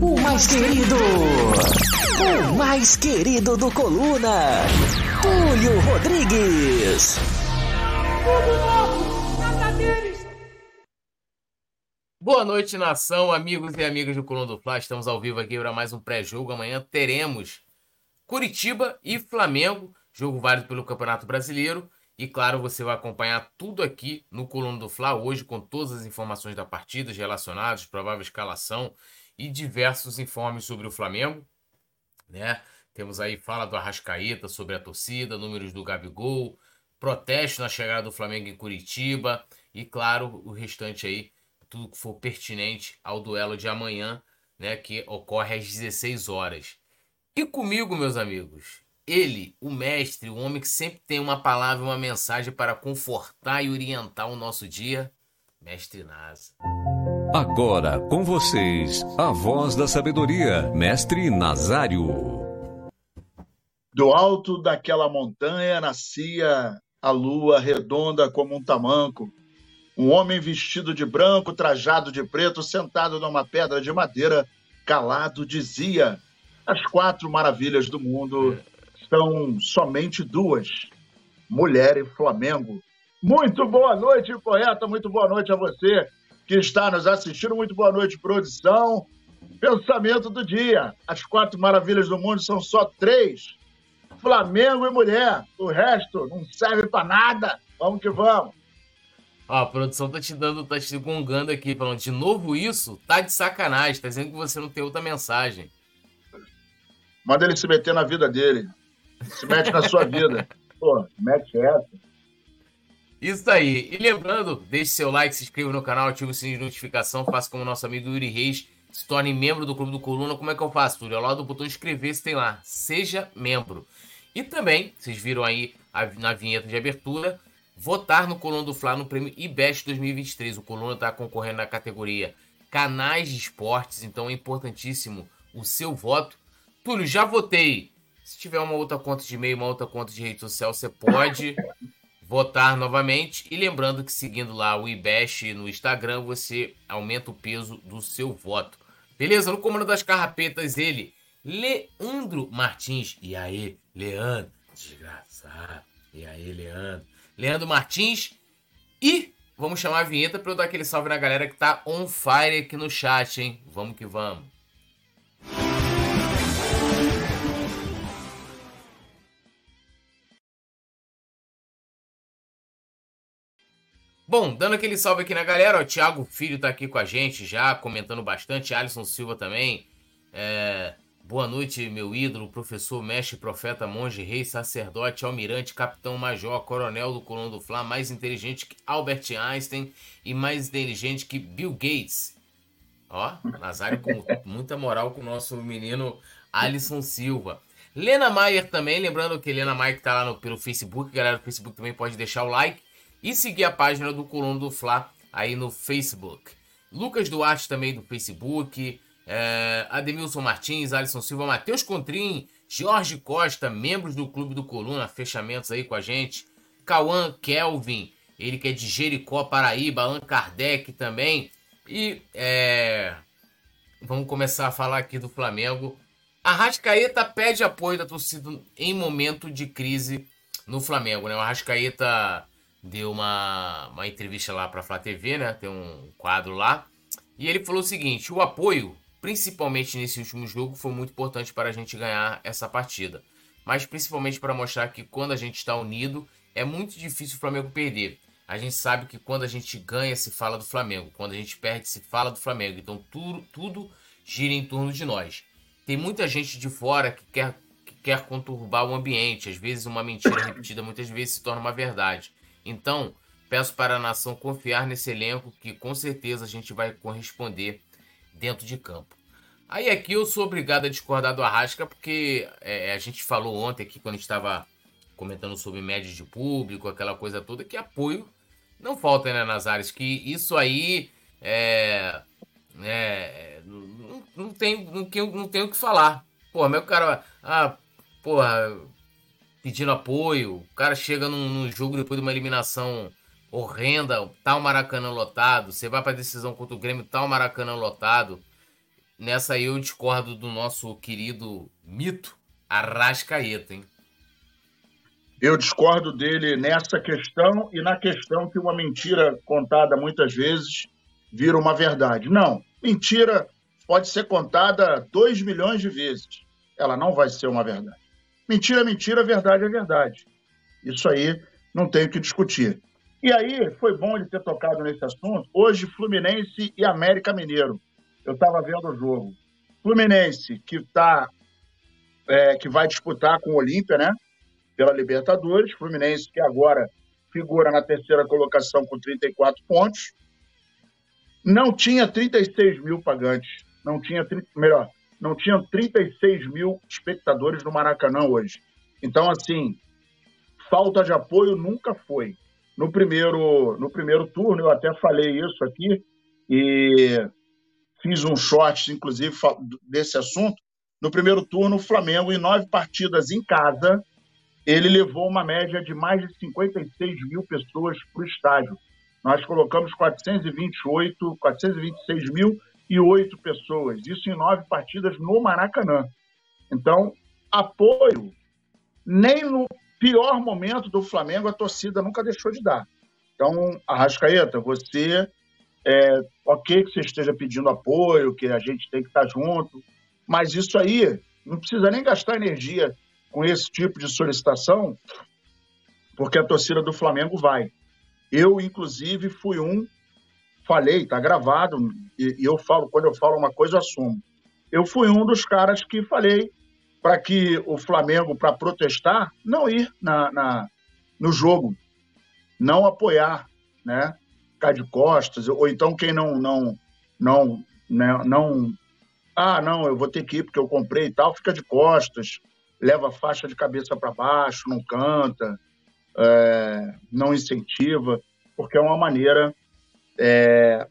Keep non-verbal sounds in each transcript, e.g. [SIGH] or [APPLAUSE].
o mais querido, o mais querido do Coluna, Túlio Rodrigues. Boa noite, nação, amigos e amigas do Coluna do Fla. Estamos ao vivo aqui para mais um pré-jogo. Amanhã teremos Curitiba e Flamengo, jogo válido pelo Campeonato Brasileiro. E claro, você vai acompanhar tudo aqui no Coluna do Fla hoje com todas as informações da partida relacionadas, provável escalação e diversos informes sobre o Flamengo, né? Temos aí fala do Arrascaeta sobre a torcida, números do Gabigol, protesto na chegada do Flamengo em Curitiba e claro, o restante aí, tudo que for pertinente ao duelo de amanhã, né, que ocorre às 16 horas. E comigo, meus amigos, ele, o mestre, o homem que sempre tem uma palavra, uma mensagem para confortar e orientar o nosso dia, mestre Nasa. Agora com vocês, a voz da sabedoria, mestre Nazário. Do alto daquela montanha nascia a lua redonda como um tamanco. Um homem vestido de branco, trajado de preto, sentado numa pedra de madeira, calado, dizia: As quatro maravilhas do mundo são somente duas: mulher e Flamengo. Muito boa noite, poeta. Muito boa noite a você que está nos assistindo. Muito boa noite, produção. Pensamento do dia: as quatro maravilhas do mundo são só três: Flamengo e mulher. O resto não serve para nada. Vamos que vamos. Ó, a produção tá te dando, tá te gongando aqui, falando de novo isso? Tá de sacanagem, tá dizendo que você não tem outra mensagem. Manda ele se meter na vida dele. Se mete na sua vida. [LAUGHS] Pô, mete essa. Isso aí. E lembrando, deixe seu like, se inscreva no canal, ative o sininho de notificação, faça como nosso amigo Yuri Reis, se torne membro do Clube do Coluna. Como é que eu faço, Túlio? Ao lado do botão inscrever-se tem lá. Seja membro. E também, vocês viram aí a, na vinheta de abertura, votar no Coluna do Fla no prêmio IBEST 2023. O Coluna está concorrendo na categoria Canais de Esportes, então é importantíssimo o seu voto. Túlio, já votei se tiver uma outra conta de e-mail, uma outra conta de rede social, você pode [LAUGHS] votar novamente. E lembrando que seguindo lá o IBEST no Instagram, você aumenta o peso do seu voto. Beleza? No comando das carrapetas, ele, Leandro Martins. E aí, Leandro? Desgraçado. E aí, Leandro? Leandro Martins. E vamos chamar a vinheta para eu dar aquele salve na galera que tá on fire aqui no chat, hein? Vamos que vamos. Bom, dando aquele salve aqui na galera, o Thiago Filho tá aqui com a gente já, comentando bastante, Alisson Silva também. É, boa noite, meu ídolo, professor, mestre, profeta, monge, rei, sacerdote, almirante, capitão, major, coronel do Colônia do Fla, mais inteligente que Albert Einstein e mais inteligente que Bill Gates. Ó, Nazário com muita moral com o nosso menino Alisson Silva. Lena Maier também, lembrando que Lena Maier que tá lá no, pelo Facebook, galera do Facebook também pode deixar o like e seguir a página do Coluna do Fla aí no Facebook. Lucas Duarte também do Facebook, é, Ademilson Martins, Alisson Silva, Matheus Contrim, Jorge Costa, membros do Clube do Coluna, fechamentos aí com a gente. Cauã Kelvin, ele que é de Jericó, Paraíba, Allan Kardec também. E é, vamos começar a falar aqui do Flamengo. A Rascaeta pede apoio da torcida em momento de crise no Flamengo, né? O Arrascaeta deu uma, uma entrevista lá para a Flá TV, né? Tem um quadro lá. E ele falou o seguinte: o apoio, principalmente nesse último jogo, foi muito importante para a gente ganhar essa partida. Mas principalmente para mostrar que quando a gente está unido, é muito difícil o Flamengo perder. A gente sabe que quando a gente ganha, se fala do Flamengo. Quando a gente perde, se fala do Flamengo. Então tudo, tudo gira em torno de nós. Tem muita gente de fora que quer, que quer conturbar o ambiente. Às vezes uma mentira repetida muitas vezes se torna uma verdade. Então, peço para a nação confiar nesse elenco que com certeza a gente vai corresponder dentro de campo. Aí aqui eu sou obrigado a discordar do Arrasca, porque é, a gente falou ontem aqui, quando estava comentando sobre médias de público, aquela coisa toda, que apoio não falta, né, Nazares? Que isso aí é. é não, não, tem, não, não tem o que falar. Porra, meu cara. Ah, porra, pedindo apoio. O cara chega num, num jogo depois de uma eliminação horrenda, tá o Maracanã lotado. Você vai pra decisão contra o Grêmio, tá o Maracanã lotado. nessa aí eu discordo do nosso querido mito Arrascaeta, hein? Eu discordo dele nessa questão e na questão que uma mentira contada muitas vezes vira uma verdade. Não, mentira pode ser contada 2 milhões de vezes. Ela não vai ser uma verdade. Mentira mentira, verdade é verdade. Isso aí não tem o que discutir. E aí, foi bom ele ter tocado nesse assunto. Hoje, Fluminense e América Mineiro. Eu estava vendo o jogo. Fluminense, que tá, é, que vai disputar com o Olímpia, né? Pela Libertadores. Fluminense, que agora figura na terceira colocação com 34 pontos. Não tinha 36 mil pagantes. Não tinha, melhor, não tinha 36 mil espectadores no Maracanã hoje. Então, assim, falta de apoio nunca foi. No primeiro, no primeiro turno, eu até falei isso aqui e fiz um short, inclusive, desse assunto. No primeiro turno, o Flamengo, em nove partidas em casa, ele levou uma média de mais de 56 mil pessoas para o estádio. Nós colocamos 428, 426 mil e oito pessoas, isso em nove partidas no Maracanã. Então, apoio, nem no pior momento do Flamengo a torcida nunca deixou de dar. Então, Arrascaeta, você, é, ok que você esteja pedindo apoio, que a gente tem que estar junto, mas isso aí não precisa nem gastar energia com esse tipo de solicitação, porque a torcida do Flamengo vai. Eu, inclusive, fui um falei, está gravado, e, e, eu falo, quando eu falo uma coisa, eu assumo. Eu fui um dos caras que falei para que o Flamengo, para protestar, não ir na, na, no jogo, não apoiar, né? Ficar de costas, ou então quem não, não, não, né, não, ah, não, eu vou ter que ir porque eu comprei e tal, fica de costas, leva a faixa de cabeça para baixo, não canta, é, não incentiva, porque é uma maneira é,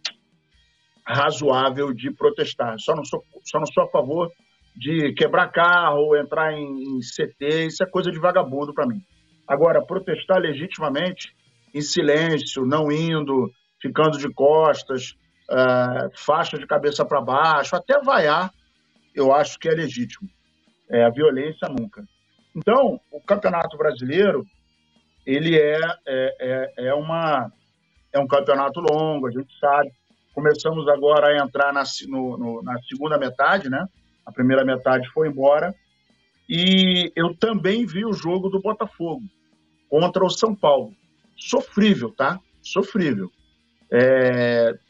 razoável de protestar. Só não, sou, só não sou a favor de quebrar carro, entrar em, em CT, isso é coisa de vagabundo para mim. Agora, protestar legitimamente, em silêncio, não indo, ficando de costas, é, faixa de cabeça para baixo, até vaiar, eu acho que é legítimo. É, a violência nunca. Então, o Campeonato Brasileiro, ele é, é, é, é uma é um campeonato longo, a gente sabe. Começamos agora a entrar na, no, no, na segunda metade, né? A primeira metade foi embora. E eu também vi o jogo do Botafogo contra o São Paulo. Sofrível, tá? Sofrível.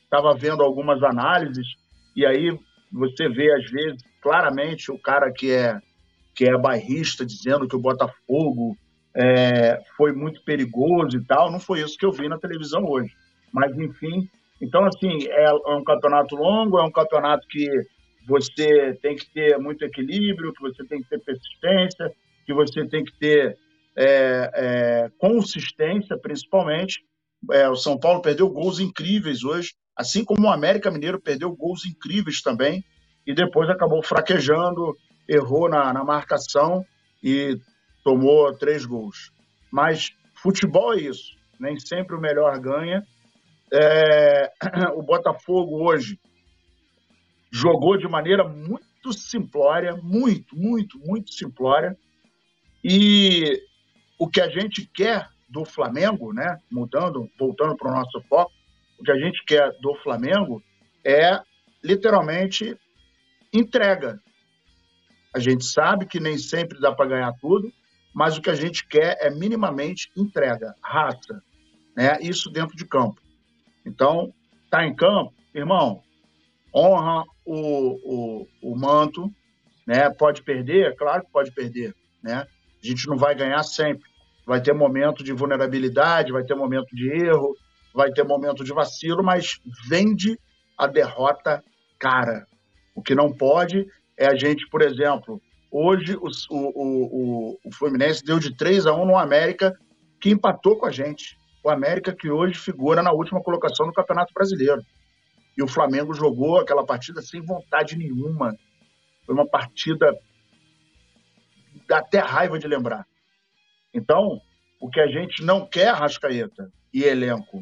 Estava é, vendo algumas análises e aí você vê, às vezes, claramente o cara que é, que é bairrista dizendo que o Botafogo é, foi muito perigoso e tal. Não foi isso que eu vi na televisão hoje. Mas, enfim, então, assim, é, é um campeonato longo, é um campeonato que você tem que ter muito equilíbrio, que você tem que ter persistência, que você tem que ter é, é, consistência, principalmente. É, o São Paulo perdeu gols incríveis hoje, assim como o América Mineiro perdeu gols incríveis também, e depois acabou fraquejando, errou na, na marcação e tomou três gols. Mas futebol é isso. Nem sempre o melhor ganha. É, [CLEARS THROAT] o Botafogo hoje jogou de maneira muito simplória, muito, muito, muito simplória. E o que a gente quer do Flamengo, né? Mudando, voltando para o nosso foco, o que a gente quer do Flamengo é literalmente entrega. A gente sabe que nem sempre dá para ganhar tudo, mas o que a gente quer é minimamente entrega, raça, né? Isso dentro de campo. Então, tá em campo, irmão, honra o, o, o manto, né? Pode perder, claro que pode perder, né? A gente não vai ganhar sempre. Vai ter momento de vulnerabilidade, vai ter momento de erro, vai ter momento de vacilo, mas vende a derrota cara. O que não pode é a gente, por exemplo, Hoje o, o, o, o Fluminense deu de 3 a 1 no América, que empatou com a gente. O América que hoje figura na última colocação no Campeonato Brasileiro. E o Flamengo jogou aquela partida sem vontade nenhuma. Foi uma partida dá até raiva de lembrar. Então, o que a gente não quer, Rascaeta e elenco,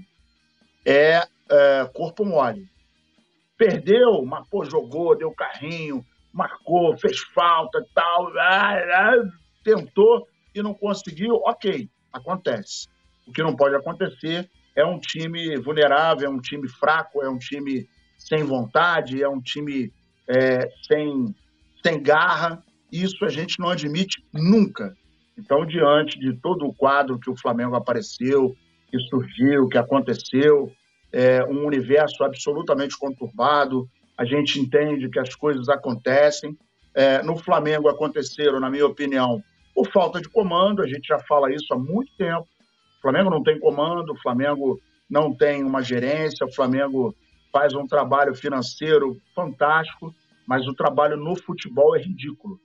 é, é corpo mole. Perdeu, mas pô, jogou, deu carrinho, marcou, fez falta tal, ah, ah, tentou e não conseguiu, ok, acontece. O que não pode acontecer é um time vulnerável, é um time fraco, é um time sem vontade, é um time é, sem, sem garra. Isso a gente não admite nunca. Então, diante de todo o quadro que o Flamengo apareceu, que surgiu, que aconteceu, é um universo absolutamente conturbado, a gente entende que as coisas acontecem. É, no Flamengo aconteceram, na minha opinião, por falta de comando, a gente já fala isso há muito tempo. O Flamengo não tem comando, o Flamengo não tem uma gerência, o Flamengo faz um trabalho financeiro fantástico, mas o trabalho no futebol é ridículo.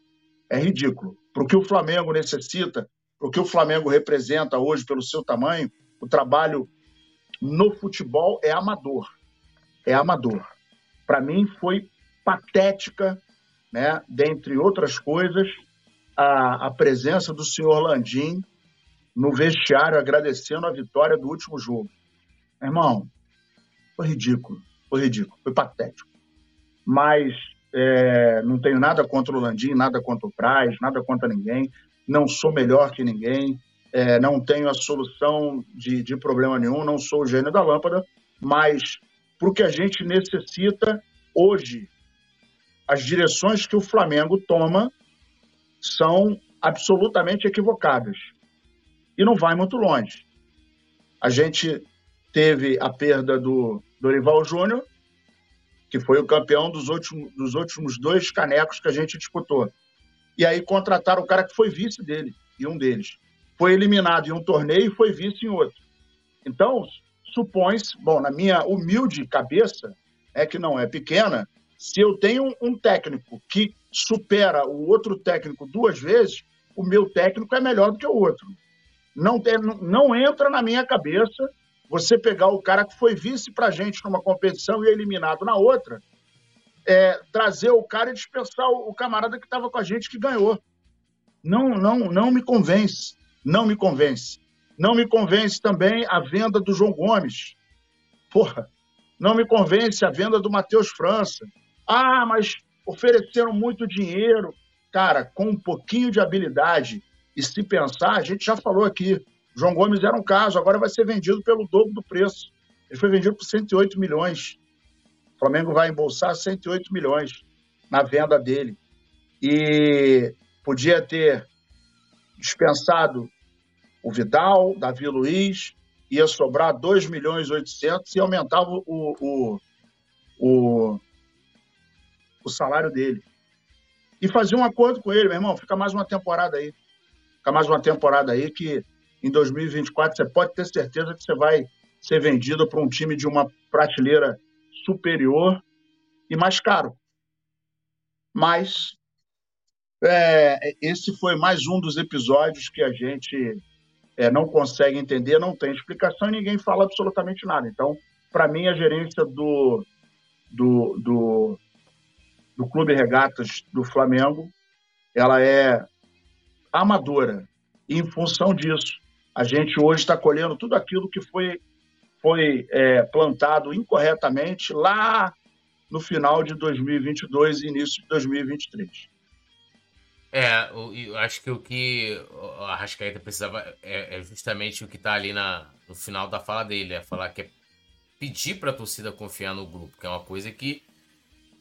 É ridículo. Para o que o Flamengo necessita, para o que o Flamengo representa hoje pelo seu tamanho, o trabalho no futebol é amador. É amador. Para mim foi patética, né, dentre outras coisas, a, a presença do senhor Landim no vestiário agradecendo a vitória do último jogo. Irmão, foi ridículo, foi ridículo, foi patético. Mas é, não tenho nada contra o Landim, nada contra o Praz, nada contra ninguém. Não sou melhor que ninguém, é, não tenho a solução de, de problema nenhum, não sou o gênio da lâmpada, mas para o que a gente necessita hoje, as direções que o Flamengo toma são absolutamente equivocadas. E não vai muito longe. A gente teve a perda do Dorival Júnior, que foi o campeão dos últimos, dos últimos dois canecos que a gente disputou. E aí contrataram o cara que foi vice dele, e um deles. Foi eliminado em um torneio e foi vice em outro. Então, supõe-se, bom, na minha humilde cabeça, é que não é pequena, se eu tenho um técnico que supera o outro técnico duas vezes, o meu técnico é melhor do que o outro. Não, tem, não entra na minha cabeça você pegar o cara que foi vice para gente numa competição e é eliminado na outra, é, trazer o cara e dispensar o, o camarada que estava com a gente que ganhou. Não, não, não me convence. Não me convence. Não me convence também a venda do João Gomes. Porra, não me convence a venda do Matheus França. Ah, mas ofereceram muito dinheiro. Cara, com um pouquinho de habilidade e se pensar, a gente já falou aqui, João Gomes era um caso, agora vai ser vendido pelo dobro do preço. Ele foi vendido por 108 milhões. O Flamengo vai embolsar 108 milhões na venda dele. E podia ter dispensado o Vidal, Davi Luiz, ia sobrar 2 milhões e 800 e aumentava o, o, o, o salário dele. E fazia um acordo com ele, meu irmão, fica mais uma temporada aí. Fica mais uma temporada aí que em 2024 você pode ter certeza que você vai ser vendido para um time de uma prateleira superior e mais caro. Mas é, esse foi mais um dos episódios que a gente é, não consegue entender, não tem explicação e ninguém fala absolutamente nada. Então, para mim, a gerência do, do, do, do Clube Regatas do Flamengo ela é amadora. E, em função disso, a gente hoje está colhendo tudo aquilo que foi, foi é, plantado incorretamente lá no final de 2022 e início de 2023. É, eu acho que o que a Rascaeta precisava é, é justamente o que está ali na, no final da fala dele, é falar que é pedir para a torcida confiar no grupo, que é uma coisa que,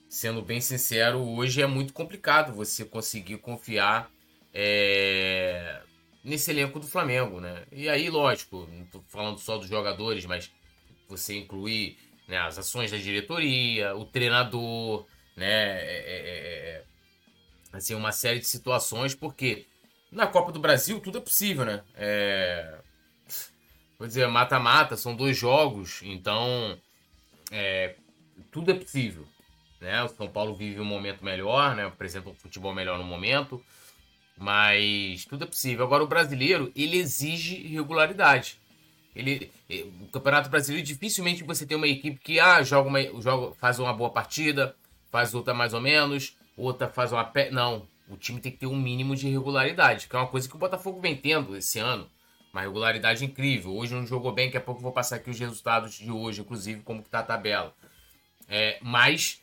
sendo bem sincero, hoje é muito complicado você conseguir confiar é, nesse elenco do Flamengo, né? E aí, lógico, não tô falando só dos jogadores, mas você incluir né, as ações da diretoria, o treinador, né? É, é, é, é, assim, uma série de situações, porque na Copa do Brasil tudo é possível, né? É, vou dizer, mata-mata, são dois jogos, então é, tudo é possível. Né? O São Paulo vive um momento melhor, né? apresenta um futebol melhor no momento. Mas tudo é possível. Agora, o brasileiro, ele exige regularidade. Ele, o Campeonato Brasileiro, dificilmente você tem uma equipe que ah, joga uma, joga, faz uma boa partida, faz outra mais ou menos, outra faz uma pé. Não. O time tem que ter um mínimo de regularidade, que é uma coisa que o Botafogo vem tendo esse ano. Uma regularidade incrível. Hoje não jogou bem, daqui a pouco vou passar aqui os resultados de hoje, inclusive como que tá a tabela. É, mas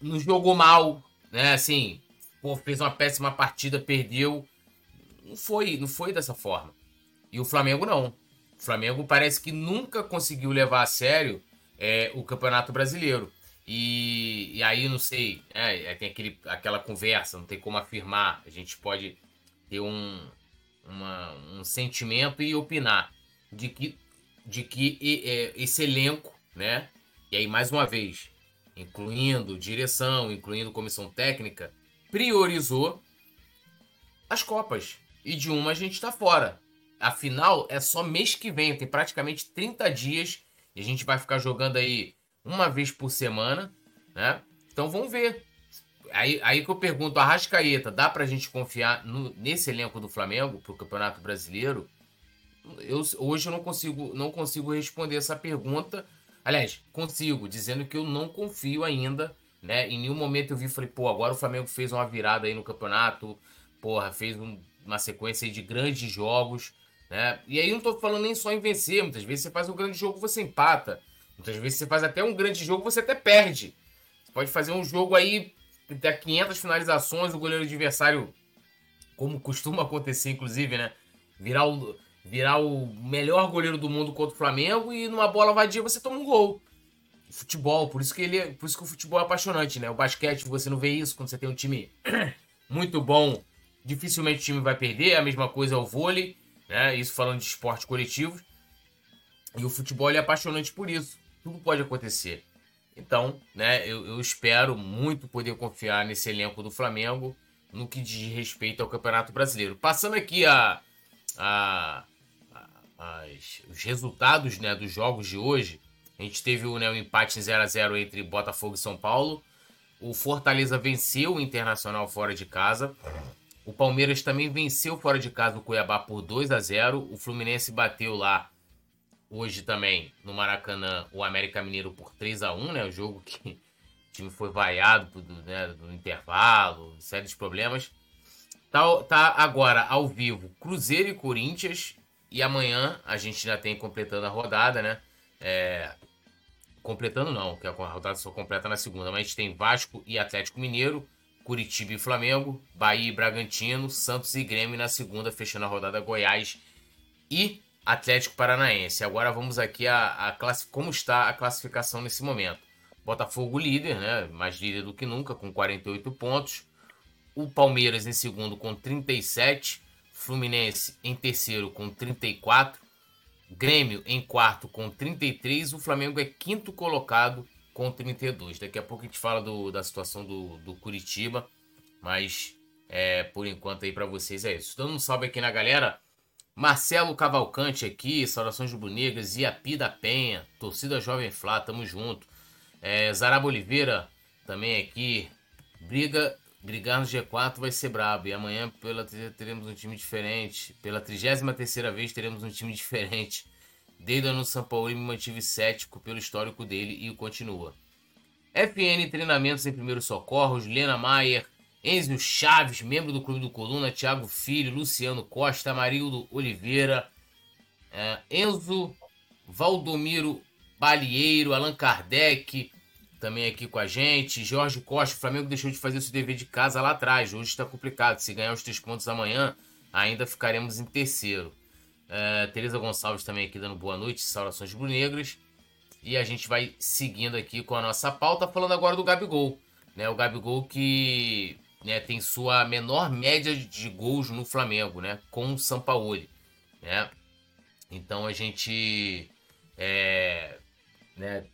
não jogou mal, né? Assim, pô, fez uma péssima partida, perdeu. Não foi, não foi dessa forma. E o Flamengo não. O Flamengo parece que nunca conseguiu levar a sério é, o Campeonato Brasileiro. E, e aí, não sei, é, tem aquele, aquela conversa, não tem como afirmar. A gente pode ter um, uma, um sentimento e opinar de que, de que é, esse elenco, né? E aí, mais uma vez, incluindo direção, incluindo comissão técnica, priorizou as Copas. E de uma a gente está fora. Afinal, é só mês que vem, tem praticamente 30 dias e a gente vai ficar jogando aí uma vez por semana, né? Então vamos ver. Aí, aí que eu pergunto, a Rascaeta, dá pra gente confiar no, nesse elenco do Flamengo pro Campeonato Brasileiro? Eu, hoje eu não consigo, não consigo responder essa pergunta. Aliás, consigo, dizendo que eu não confio ainda, né? Em nenhum momento eu vi e falei, pô, agora o Flamengo fez uma virada aí no campeonato, porra, fez um, uma sequência de grandes jogos, né? E aí eu não tô falando nem só em vencer, muitas vezes você faz um grande jogo, você empata. Muitas vezes você faz até um grande jogo, você até perde. Você pode fazer um jogo aí, ter 500 finalizações, o goleiro adversário, como costuma acontecer, inclusive, né? Virar o, virar o melhor goleiro do mundo contra o Flamengo e numa bola vadia você toma um gol. Futebol, por isso que ele, por isso que o futebol é apaixonante, né? O basquete você não vê isso quando você tem um time [CLEARS THROAT] muito bom, dificilmente o time vai perder. A mesma coisa é o vôlei, né? Isso falando de esporte coletivo. E o futebol é apaixonante por isso. Tudo pode acontecer. Então, né, eu, eu espero muito poder confiar nesse elenco do Flamengo no que diz respeito ao Campeonato Brasileiro. Passando aqui a, a, a as, os resultados né, dos jogos de hoje, a gente teve né, um empate em 0 a 0 entre Botafogo e São Paulo. O Fortaleza venceu o Internacional fora de casa. O Palmeiras também venceu fora de casa o Cuiabá por 2 a 0. O Fluminense bateu lá hoje também no Maracanã o América Mineiro por 3 a 1 né? O jogo que o time foi vaiado né, no intervalo, sérios problemas. Tá, tá agora ao vivo Cruzeiro e Corinthians. E amanhã a gente já tem completando a rodada, né? É, completando não, que a rodada só completa na segunda. Mas a gente tem Vasco e Atlético Mineiro, Curitiba e Flamengo, Bahia e Bragantino, Santos e Grêmio na segunda, fechando a rodada Goiás e Atlético Paranaense. Agora vamos aqui a, a classe, como está a classificação nesse momento. Botafogo líder, né? Mais líder do que nunca, com 48 pontos. O Palmeiras em segundo com 37. Fluminense em terceiro com 34. Grêmio em quarto com 33. O Flamengo é quinto colocado com 32. Daqui a pouco a gente fala do, da situação do, do Curitiba. Mas é, por enquanto aí para vocês é isso. Dando um salve aqui na galera. Marcelo Cavalcante aqui, saudações rubro-negras, Iapi da Penha, torcida Jovem Flá, tamo junto. É, Zaraba Oliveira também aqui, briga, brigar no G4 vai ser brabo. E amanhã pela teremos um time diferente. Pela 33 terceira vez teremos um time [LAUGHS] diferente. Desde o São Paulo me mantive cético pelo histórico dele e continua. FN Treinamentos em Primeiros Socorros, Lena Maier, Enzio Chaves, membro do Clube do Coluna, Thiago Filho, Luciano Costa, Amarildo Oliveira, é, Enzo Valdomiro Balieiro, Allan Kardec, também aqui com a gente, Jorge Costa, o Flamengo deixou de fazer seu dever de casa lá atrás, hoje está complicado, se ganhar os três pontos amanhã, ainda ficaremos em terceiro. É, Tereza Gonçalves também aqui dando boa noite, saudações brunegras, e a gente vai seguindo aqui com a nossa pauta, falando agora do Gabigol, né, o Gabigol que né, tem sua menor média de gols no Flamengo, né, com o Sampaoli, né? Então a gente é, né,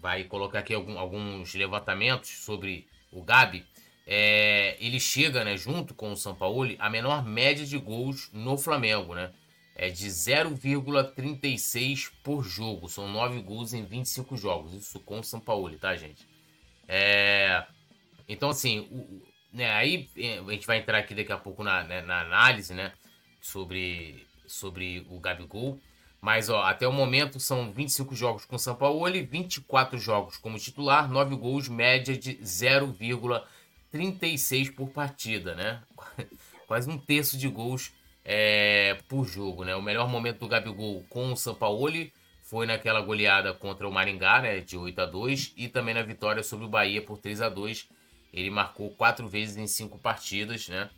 vai colocar aqui algum, alguns levantamentos sobre o Gabi. É, ele chega, né, junto com o Sampaoli, a menor média de gols no Flamengo, né? É de 0,36 por jogo. São 9 gols em 25 jogos. Isso com o Sampaoli, tá, gente? É, então, assim, o, né, aí é, a gente vai entrar aqui daqui a pouco na, né, na análise, né, sobre, sobre o Gabigol. Mas, ó, até o momento são 25 jogos com o São Paulo, 24 jogos como titular, 9 gols, média de 0,36 por partida, né? [LAUGHS] Quase um terço de gols é, por jogo, né? O melhor momento do Gabigol com o São Paulo foi naquela goleada contra o Maringá, né, de 8 a 2 e também na vitória sobre o Bahia por 3 a 2 Ele marcou quatro vezes em cinco partidas, né?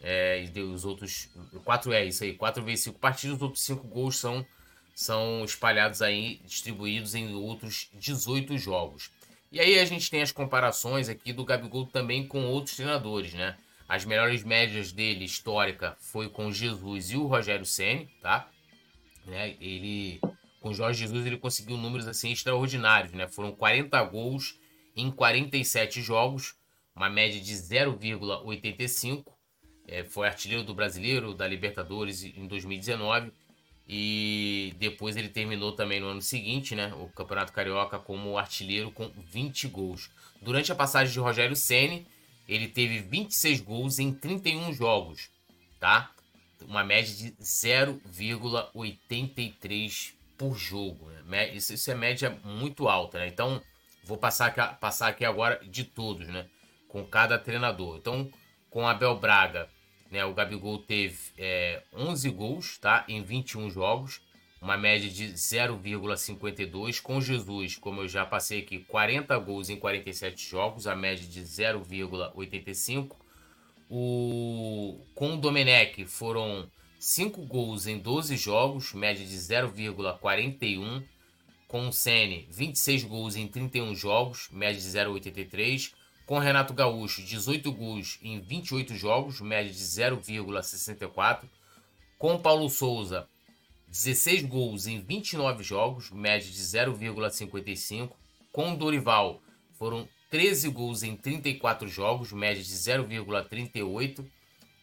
É, e deu os outros. Quatro é isso aí, quatro vezes cinco partidas, os outros cinco gols são, são espalhados aí, distribuídos em outros 18 jogos. E aí a gente tem as comparações aqui do Gabigol também com outros treinadores, né? As melhores médias dele, histórica, foi com Jesus e o Rogério Ceni, tá? Né? Ele, com Jorge Jesus, ele conseguiu números assim extraordinários, né? Foram 40 gols em 47 jogos, uma média de 0,85. É, foi artilheiro do Brasileiro, da Libertadores em 2019 e depois ele terminou também no ano seguinte, né, o Campeonato Carioca como artilheiro com 20 gols. Durante a passagem de Rogério Ceni, ele teve 26 gols em 31 jogos, tá? Uma média de 0,83 por jogo. Né? Isso, isso, é média muito alta, né? Então, vou passar aqui, passar aqui agora de todos, né? Com cada treinador. Então, com Abel Braga, né, o Gabigol teve é, 11 gols tá, em 21 jogos, uma média de 0,52. Com Jesus, como eu já passei aqui, 40 gols em 47 jogos, a média de 0,85. O... Com o Domenech foram 5 gols em 12 jogos, média de 0,41. Com o Sene, 26 gols em 31 jogos, média de 0,83. Com Renato Gaúcho, 18 gols em 28 jogos, média de 0,64. Com Paulo Souza, 16 gols em 29 jogos, média de 0,55. Com Dorival, foram 13 gols em 34 jogos, média de 0,38.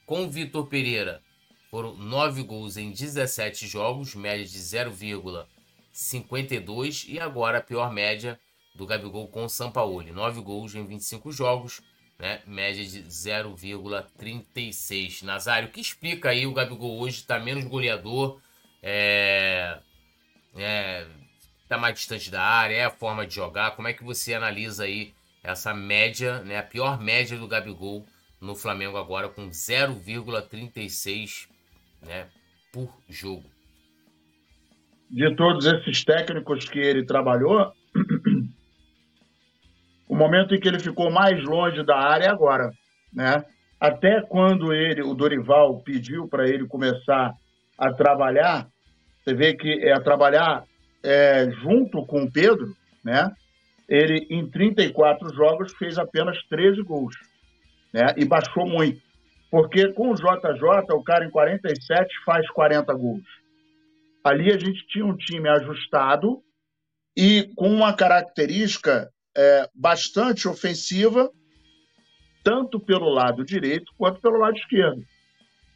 Com Vitor Pereira, foram 9 gols em 17 jogos, média de 0,52. E agora a pior média do Gabigol com o Sampaoli. 9 gols em 25 jogos, né? média de 0,36. Nazário, o que explica aí o Gabigol hoje está menos goleador, é, é, tá mais distante da área, é a forma de jogar. Como é que você analisa aí essa média, né, a pior média do Gabigol no Flamengo agora com 0,36 né, por jogo? De todos esses técnicos que ele trabalhou, [CLEARS THROAT] o momento em que ele ficou mais longe da área é agora, né? Até quando ele, o Dorival, pediu para ele começar a trabalhar, você vê que é a trabalhar é, junto com o Pedro, né? Ele em 34 jogos fez apenas 13 gols, né? E baixou muito, porque com o JJ o cara em 47 faz 40 gols. Ali a gente tinha um time ajustado e com uma característica é, bastante ofensiva, tanto pelo lado direito quanto pelo lado esquerdo.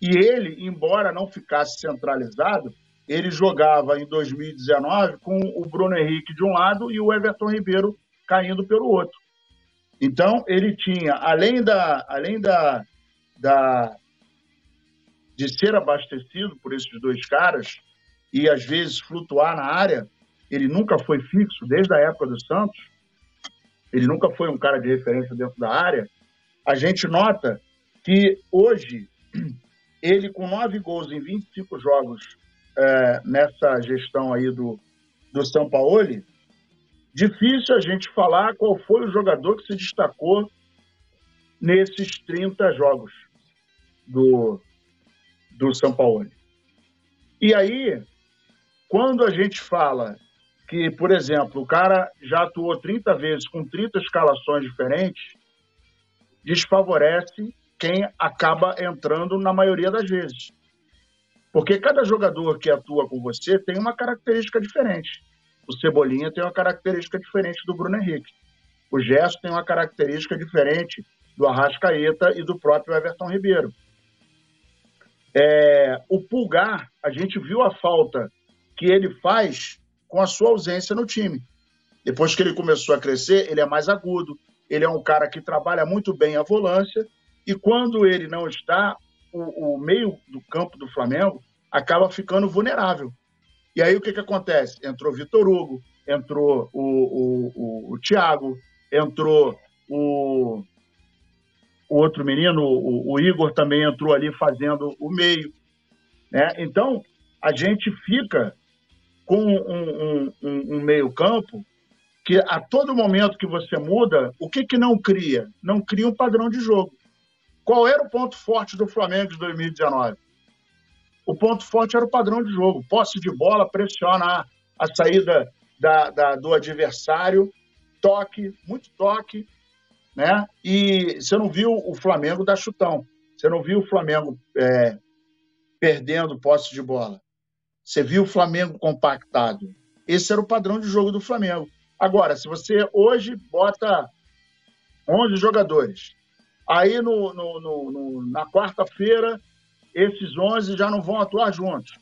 E ele, embora não ficasse centralizado, ele jogava em 2019 com o Bruno Henrique de um lado e o Everton Ribeiro caindo pelo outro. Então, ele tinha, além da, além da, da de ser abastecido por esses dois caras e às vezes flutuar na área, ele nunca foi fixo desde a época do Santos ele nunca foi um cara de referência dentro da área, a gente nota que hoje, ele com nove gols em 25 jogos é, nessa gestão aí do, do São Paulo, difícil a gente falar qual foi o jogador que se destacou nesses 30 jogos do, do São Paulo. E aí, quando a gente fala que, por exemplo, o cara já atuou 30 vezes com 30 escalações diferentes, desfavorece quem acaba entrando na maioria das vezes. Porque cada jogador que atua com você tem uma característica diferente. O Cebolinha tem uma característica diferente do Bruno Henrique. O Gerson tem uma característica diferente do Arrascaeta e do próprio Everton Ribeiro. É, o Pulgar, a gente viu a falta que ele faz com a sua ausência no time. Depois que ele começou a crescer, ele é mais agudo, ele é um cara que trabalha muito bem a volância, e quando ele não está, o, o meio do campo do Flamengo acaba ficando vulnerável. E aí o que, que acontece? Entrou Vitor Hugo, entrou o, o, o, Thiago, entrou o, o outro menino, o, o, Igor também entrou ali fazendo o meio. Né? Então, a gente fica com um, um, um, meio-campo que a todo momento que você muda, o que, que não cria? Não cria um padrão de jogo. Qual era o ponto forte do Flamengo de 2019? O ponto forte era o padrão de jogo. Posse de bola, pressionar a saída da, da, do adversário, toque, muito toque, né? E você não viu o Flamengo dar chutão. Você não viu o Flamengo é, perdendo posse de bola. Você viu o Flamengo compactado. Esse era o padrão de jogo do Flamengo. Agora, se você hoje bota 11 jogadores, aí no, no, no, na quarta-feira esses 11 já não vão atuar juntos.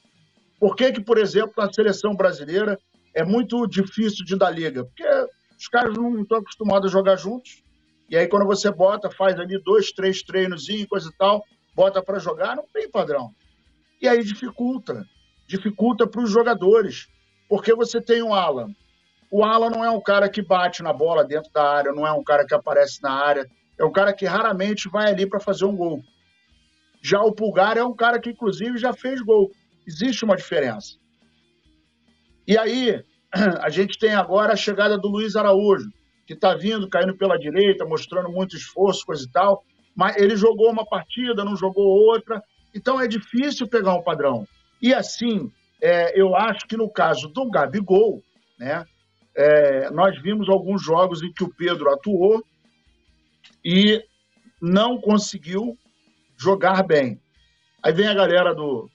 Por que, que, por exemplo, na seleção brasileira é muito difícil de dar liga? Porque os caras não estão acostumados a jogar juntos. E aí, quando você bota, faz ali dois, três treinos e coisa e tal, bota para jogar, não tem padrão. E aí dificulta. Dificulta para os jogadores. Porque você tem um Alan. O Alan não é um cara que bate na bola dentro da área, não é um cara que aparece na área. É um cara que raramente vai ali para fazer um gol. Já o Pulgar é um cara que, inclusive, já fez gol. Existe uma diferença. E aí, [CLEARS THROAT] a gente tem agora a chegada do Luiz Araújo, que está vindo, caindo pela direita, mostrando muito esforço, coisa e tal. Mas ele jogou uma partida, não jogou outra. Então é difícil pegar um padrão. E assim, é, eu acho que no caso do Gabigol, né, é, nós vimos alguns jogos em que o Pedro atuou e não conseguiu jogar bem. Aí vem a galera do,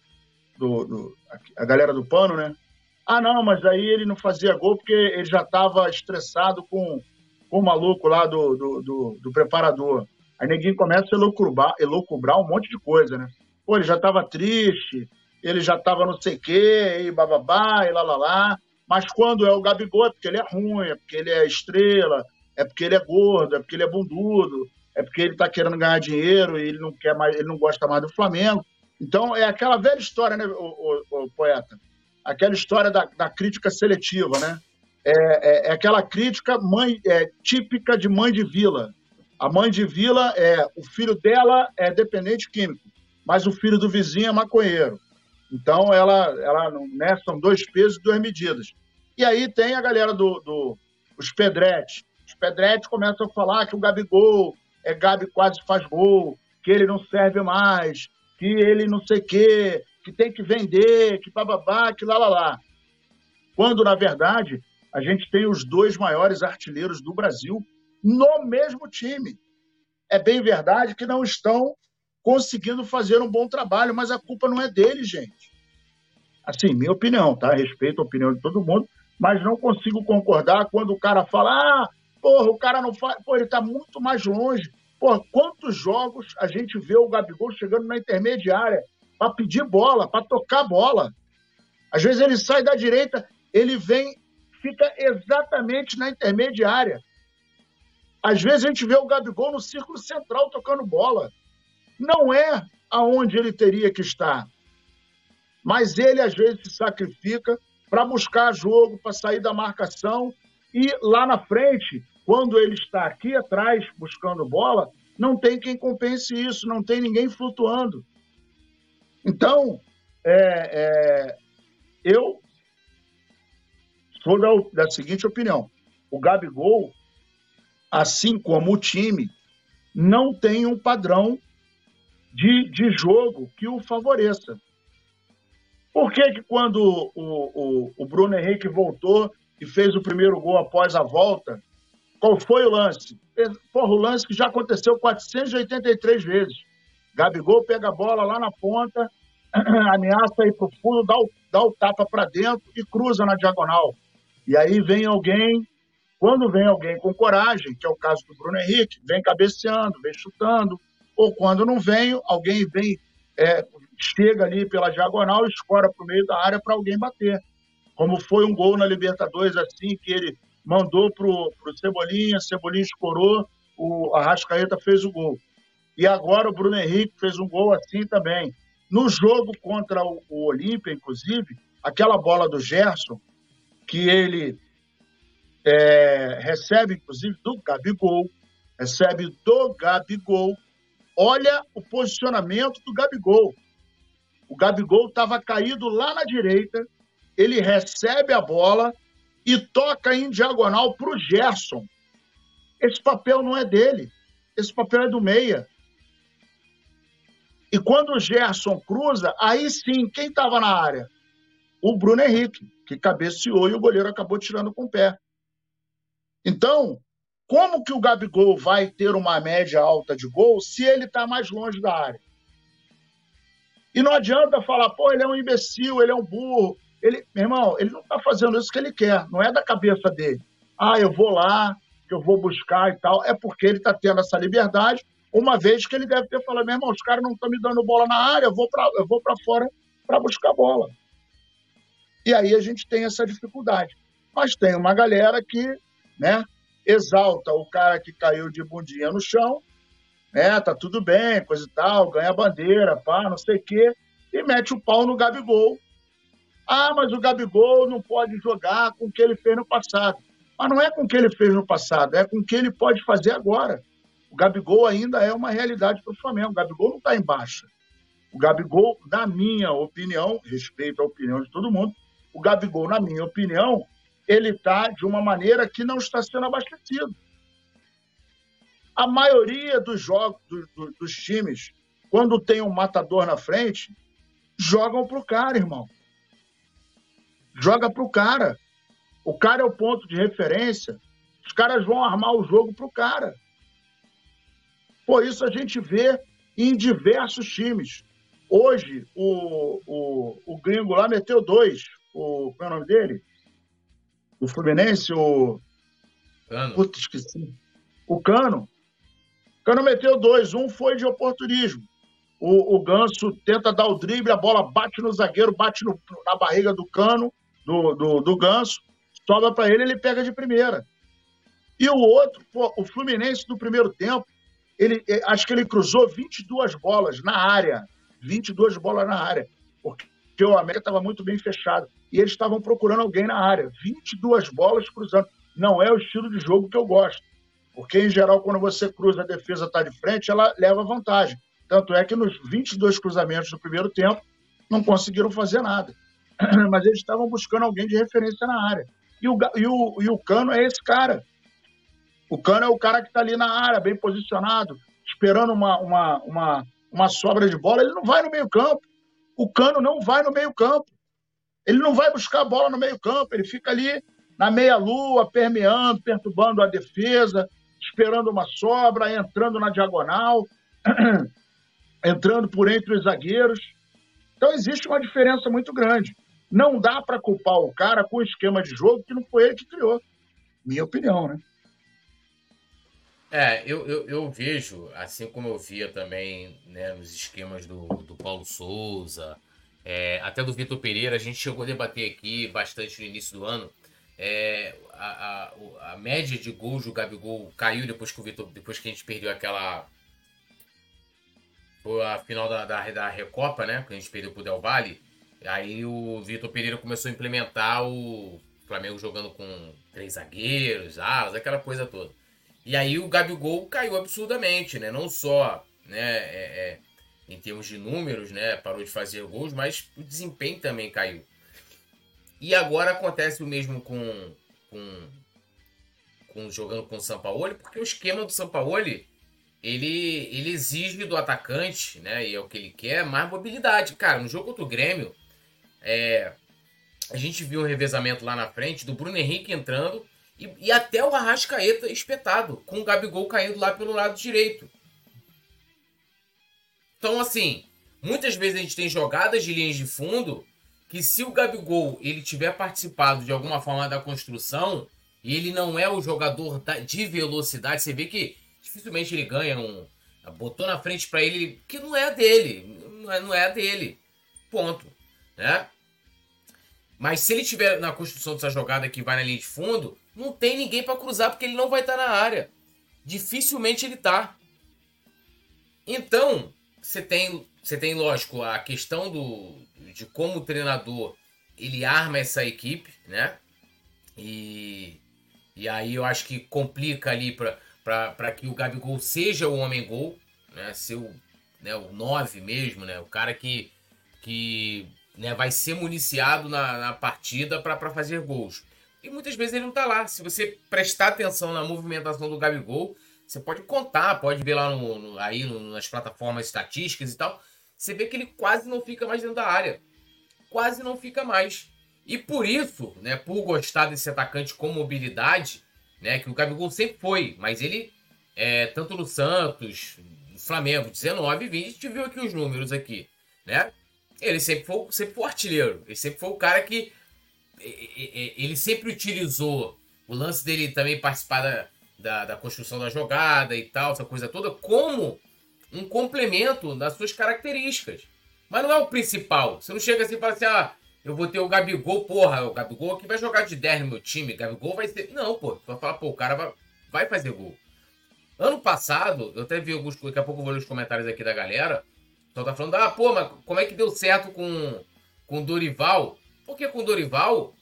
do, do, a galera do pano, né? Ah, não, mas aí ele não fazia gol porque ele já estava estressado com, com o maluco lá do, do, do, do preparador. Aí ninguém começa a elocubrar, elocubrar um monte de coisa, né? Pô, ele já estava triste, ele já estava não sei o quê, e bababá, e lá, lá, lá. Mas quando é o Gabigol, é porque ele é ruim, é porque ele é estrela, é porque ele é gordo, é porque ele é bundudo, é porque ele está querendo ganhar dinheiro e ele não quer mais, ele não gosta mais do Flamengo. Então é aquela velha história, né, o, o, o poeta? Aquela história da, da, crítica seletiva, né? É, é, é aquela crítica mãe, é, típica de mãe de vila. A mãe de vila é o filho dela é dependente químico, mas o filho do vizinho é maconheiro. Então ela, ela né, são dois pesos e duas medidas. E aí tem a galera do, do os pedretes. Os pedretes começam a falar que o Gabigol é Gabi quase faz gol, que ele não serve mais, que ele não sei o quê, que tem que vender, que bababá, que lá, lá, lá. Quando, na verdade, a gente tem os dois maiores artilheiros do Brasil no mesmo time. É bem verdade que não estão conseguindo fazer um bom trabalho, mas a culpa não é deles, gente. Assim, minha opinião, tá? Respeito a opinião de todo mundo, mas não consigo concordar quando o cara fala: ah, Porra, o cara não faz. Pô, ele está muito mais longe. Porra, quantos jogos a gente vê o Gabigol chegando na intermediária para pedir bola, para tocar bola? Às vezes ele sai da direita, ele vem, fica exatamente na intermediária. Às vezes a gente vê o Gabigol no círculo central tocando bola. Não é aonde ele teria que estar. Mas ele, às vezes, se sacrifica para buscar jogo, para sair da marcação e lá na frente quando ele está aqui atrás buscando bola, não tem quem compense isso, não tem ninguém flutuando. Então, é, é, eu sou da, da seguinte opinião: o Gabigol, assim como o time, não tem um padrão de, de jogo que o favoreça. Por que, que quando o, o, o Bruno Henrique voltou e fez o primeiro gol após a volta, qual foi o lance? Porra, o lance que já aconteceu 483 vezes. Gabigol pega a bola lá na ponta, [CLEARS THROAT] ameaça ir para o fundo, dá o, dá o tapa para dentro e cruza na diagonal. E aí vem alguém, quando vem alguém com coragem, que é o caso do Bruno Henrique, vem cabeceando, vem chutando, ou quando não vem, alguém vem, é, chega ali pela diagonal escora para o meio da área para alguém bater. Como foi um gol na Libertadores assim, que ele mandou pro, pro Cebolinha, Cebolinha escorou, o Arrascaeta fez o gol. E agora o Bruno Henrique fez um gol assim também. No jogo contra o, o Olímpia, inclusive, aquela bola do Gerson, que ele é, recebe, inclusive, do Gabigol, recebe do Gabigol. Olha o posicionamento do Gabigol. O Gabigol estava caído lá na direita, ele recebe a bola e toca em diagonal para o Gerson. Esse papel não é dele. Esse papel é do meia. E quando o Gerson cruza, aí sim, quem estava na área? O Bruno Henrique, que cabeceou e o goleiro acabou tirando com o pé. Então, como que o Gabigol vai ter uma média alta de gol se ele está mais longe da área? E não adianta falar, pô, ele é um imbecil, ele é um burro. Ele, meu irmão, ele não está fazendo isso que ele quer, não é da cabeça dele. Ah, eu vou lá, que eu vou buscar e tal. É porque ele está tendo essa liberdade, uma vez que ele deve ter falado, meu irmão, os caras não estão me dando bola na área, eu vou para fora para buscar bola. E aí a gente tem essa dificuldade. Mas tem uma galera que, né, exalta o cara que caiu de bundinha no chão, né? Tá tudo bem, coisa e tal, ganha bandeira, pá, não sei o quê, e mete o pau no Gabigol. Ah, mas o Gabigol não pode jogar com o que ele fez no passado. Mas não é com o que ele fez no passado, é com o que ele pode fazer agora. O Gabigol ainda é uma realidade para o Flamengo. O Gabigol não está em baixa. O Gabigol, na minha opinião, respeito a opinião de todo mundo, o Gabigol, na minha opinião, ele está de uma maneira que não está sendo abastecido. A maioria dos jogos do, do, dos times, quando tem um matador na frente, jogam para o cara, irmão. Joga para o cara. O cara é o ponto de referência. Os caras vão armar o jogo para o cara. Por isso a gente vê em diversos times. Hoje, o, o, o gringo lá meteu dois. O, qual é o nome dele? Do Fluminense, o. Cano. Puta, esqueci. O Cano. O Cano meteu dois. Um foi de oportunismo. O, o Ganso tenta dar o drible, a bola bate no zagueiro, bate no, na barriga do Cano, do, do, do Ganso, sobra para ele, ele pega de primeira. E o outro, pô, o Fluminense no primeiro tempo, ele, eh, acho que ele cruzou 22 bolas na área. 22 bolas na área. Porque o América estava muito bem fechado e eles estavam procurando alguém na área. 22 bolas cruzando. Não é o estilo de jogo que eu gosto. Porque, em geral, quando você cruza, a defesa está de frente, ela leva vantagem. Tanto é que nos 22 cruzamentos do primeiro tempo, não conseguiram fazer nada. [CLEARS THROAT] Mas eles estavam buscando alguém de referência na área. E o, e o, e o Cano é esse cara. O Cano é o cara que está ali na área, bem posicionado, esperando uma, uma, uma, uma sobra de bola. Ele não vai no meio-campo. O Cano não vai no meio-campo. Ele não vai buscar a bola no meio-campo, ele fica ali na meia-lua, permeando, perturbando a defesa, esperando uma sobra, entrando na diagonal, [CLEARS THROAT] entrando por entre os zagueiros. Então existe uma diferença muito grande. Não dá para culpar o cara com o esquema de jogo que não foi ele que criou. Minha opinião, né? É, eu, eu, eu, vejo, assim como eu via também né, nos esquemas do, do Paulo Souza, é, até do Vitor Pereira, a gente chegou a debater aqui bastante no início do ano. É, a, a, a, média de gols do Gabigol caiu depois que o Vitor, depois que a gente perdeu aquela. Foi a final da, da, da Recopa, né? Que a gente perdeu pro Del Valle. Aí o Vitor Pereira começou a implementar o Flamengo jogando com três zagueiros, alas, aquela coisa toda. E aí o Gabigol caiu absurdamente, né? Não só né, é, é, em termos de números, né? Parou de fazer gols, mas o desempenho também caiu. E agora acontece o mesmo com, com, com jogando com o Sampaoli, porque o esquema do Sampaoli ele, ele exige do atacante, né? E é o que ele quer, mais mobilidade. Cara, no jogo contra o Grêmio, é, a gente viu um revezamento lá na frente do Bruno Henrique entrando e, e até o Arrascaeta espetado, com o Gabigol caindo lá pelo lado direito. Então, assim, muitas vezes a gente tem jogadas de linhas de fundo que se o Gabigol ele tiver participado de alguma forma da construção e ele não é o jogador de velocidade, você vê que dificilmente ele ganha um botou na frente para ele que não é dele, não é, não é dele. Ponto, né? Mas se ele tiver na construção dessa jogada que vai na linha de fundo, não tem ninguém para cruzar porque ele não vai estar tá na área. Dificilmente ele tá. Então, você tem, você tem, lógico, a questão do, de como o treinador ele arma essa equipe, né? E, e aí eu acho que complica ali para que o Gabigol seja o homem-gol, né? Ser o, né, o 9 mesmo, né? O cara que, que né, vai ser municiado na, na partida para fazer gols. E muitas vezes ele não tá lá. Se você prestar atenção na movimentação do Gabigol, você pode contar, pode ver lá no, no aí no, nas plataformas estatísticas e tal. Você vê que ele quase não fica mais dentro da área. Quase não fica mais. E por isso, né, por gostar desse atacante com mobilidade, né, que o Gabigol sempre foi, mas ele, é, tanto no Santos, no Flamengo, 19 e 20, a gente viu aqui os números aqui, né? Ele sempre foi, sempre foi artilheiro, ele sempre foi o cara que ele sempre utilizou o lance dele também participar da, da, da, construção da jogada e tal, essa coisa toda, como um complemento das suas características. Mas não é o principal. Você não chega assim e fala assim, ah, eu vou ter o Gabigol, porra, o Gabigol aqui vai jogar de 10 no meu time, Gabigol vai ser... Não, pô, tu vai falar, pô, o cara vai, vai fazer gol. Ano passado, eu até vi alguns, daqui a pouco eu vou ler os comentários aqui da galera, só tá falando, ah, pô, mas como é que deu certo com, com o Dorival? Porque com o Dorival,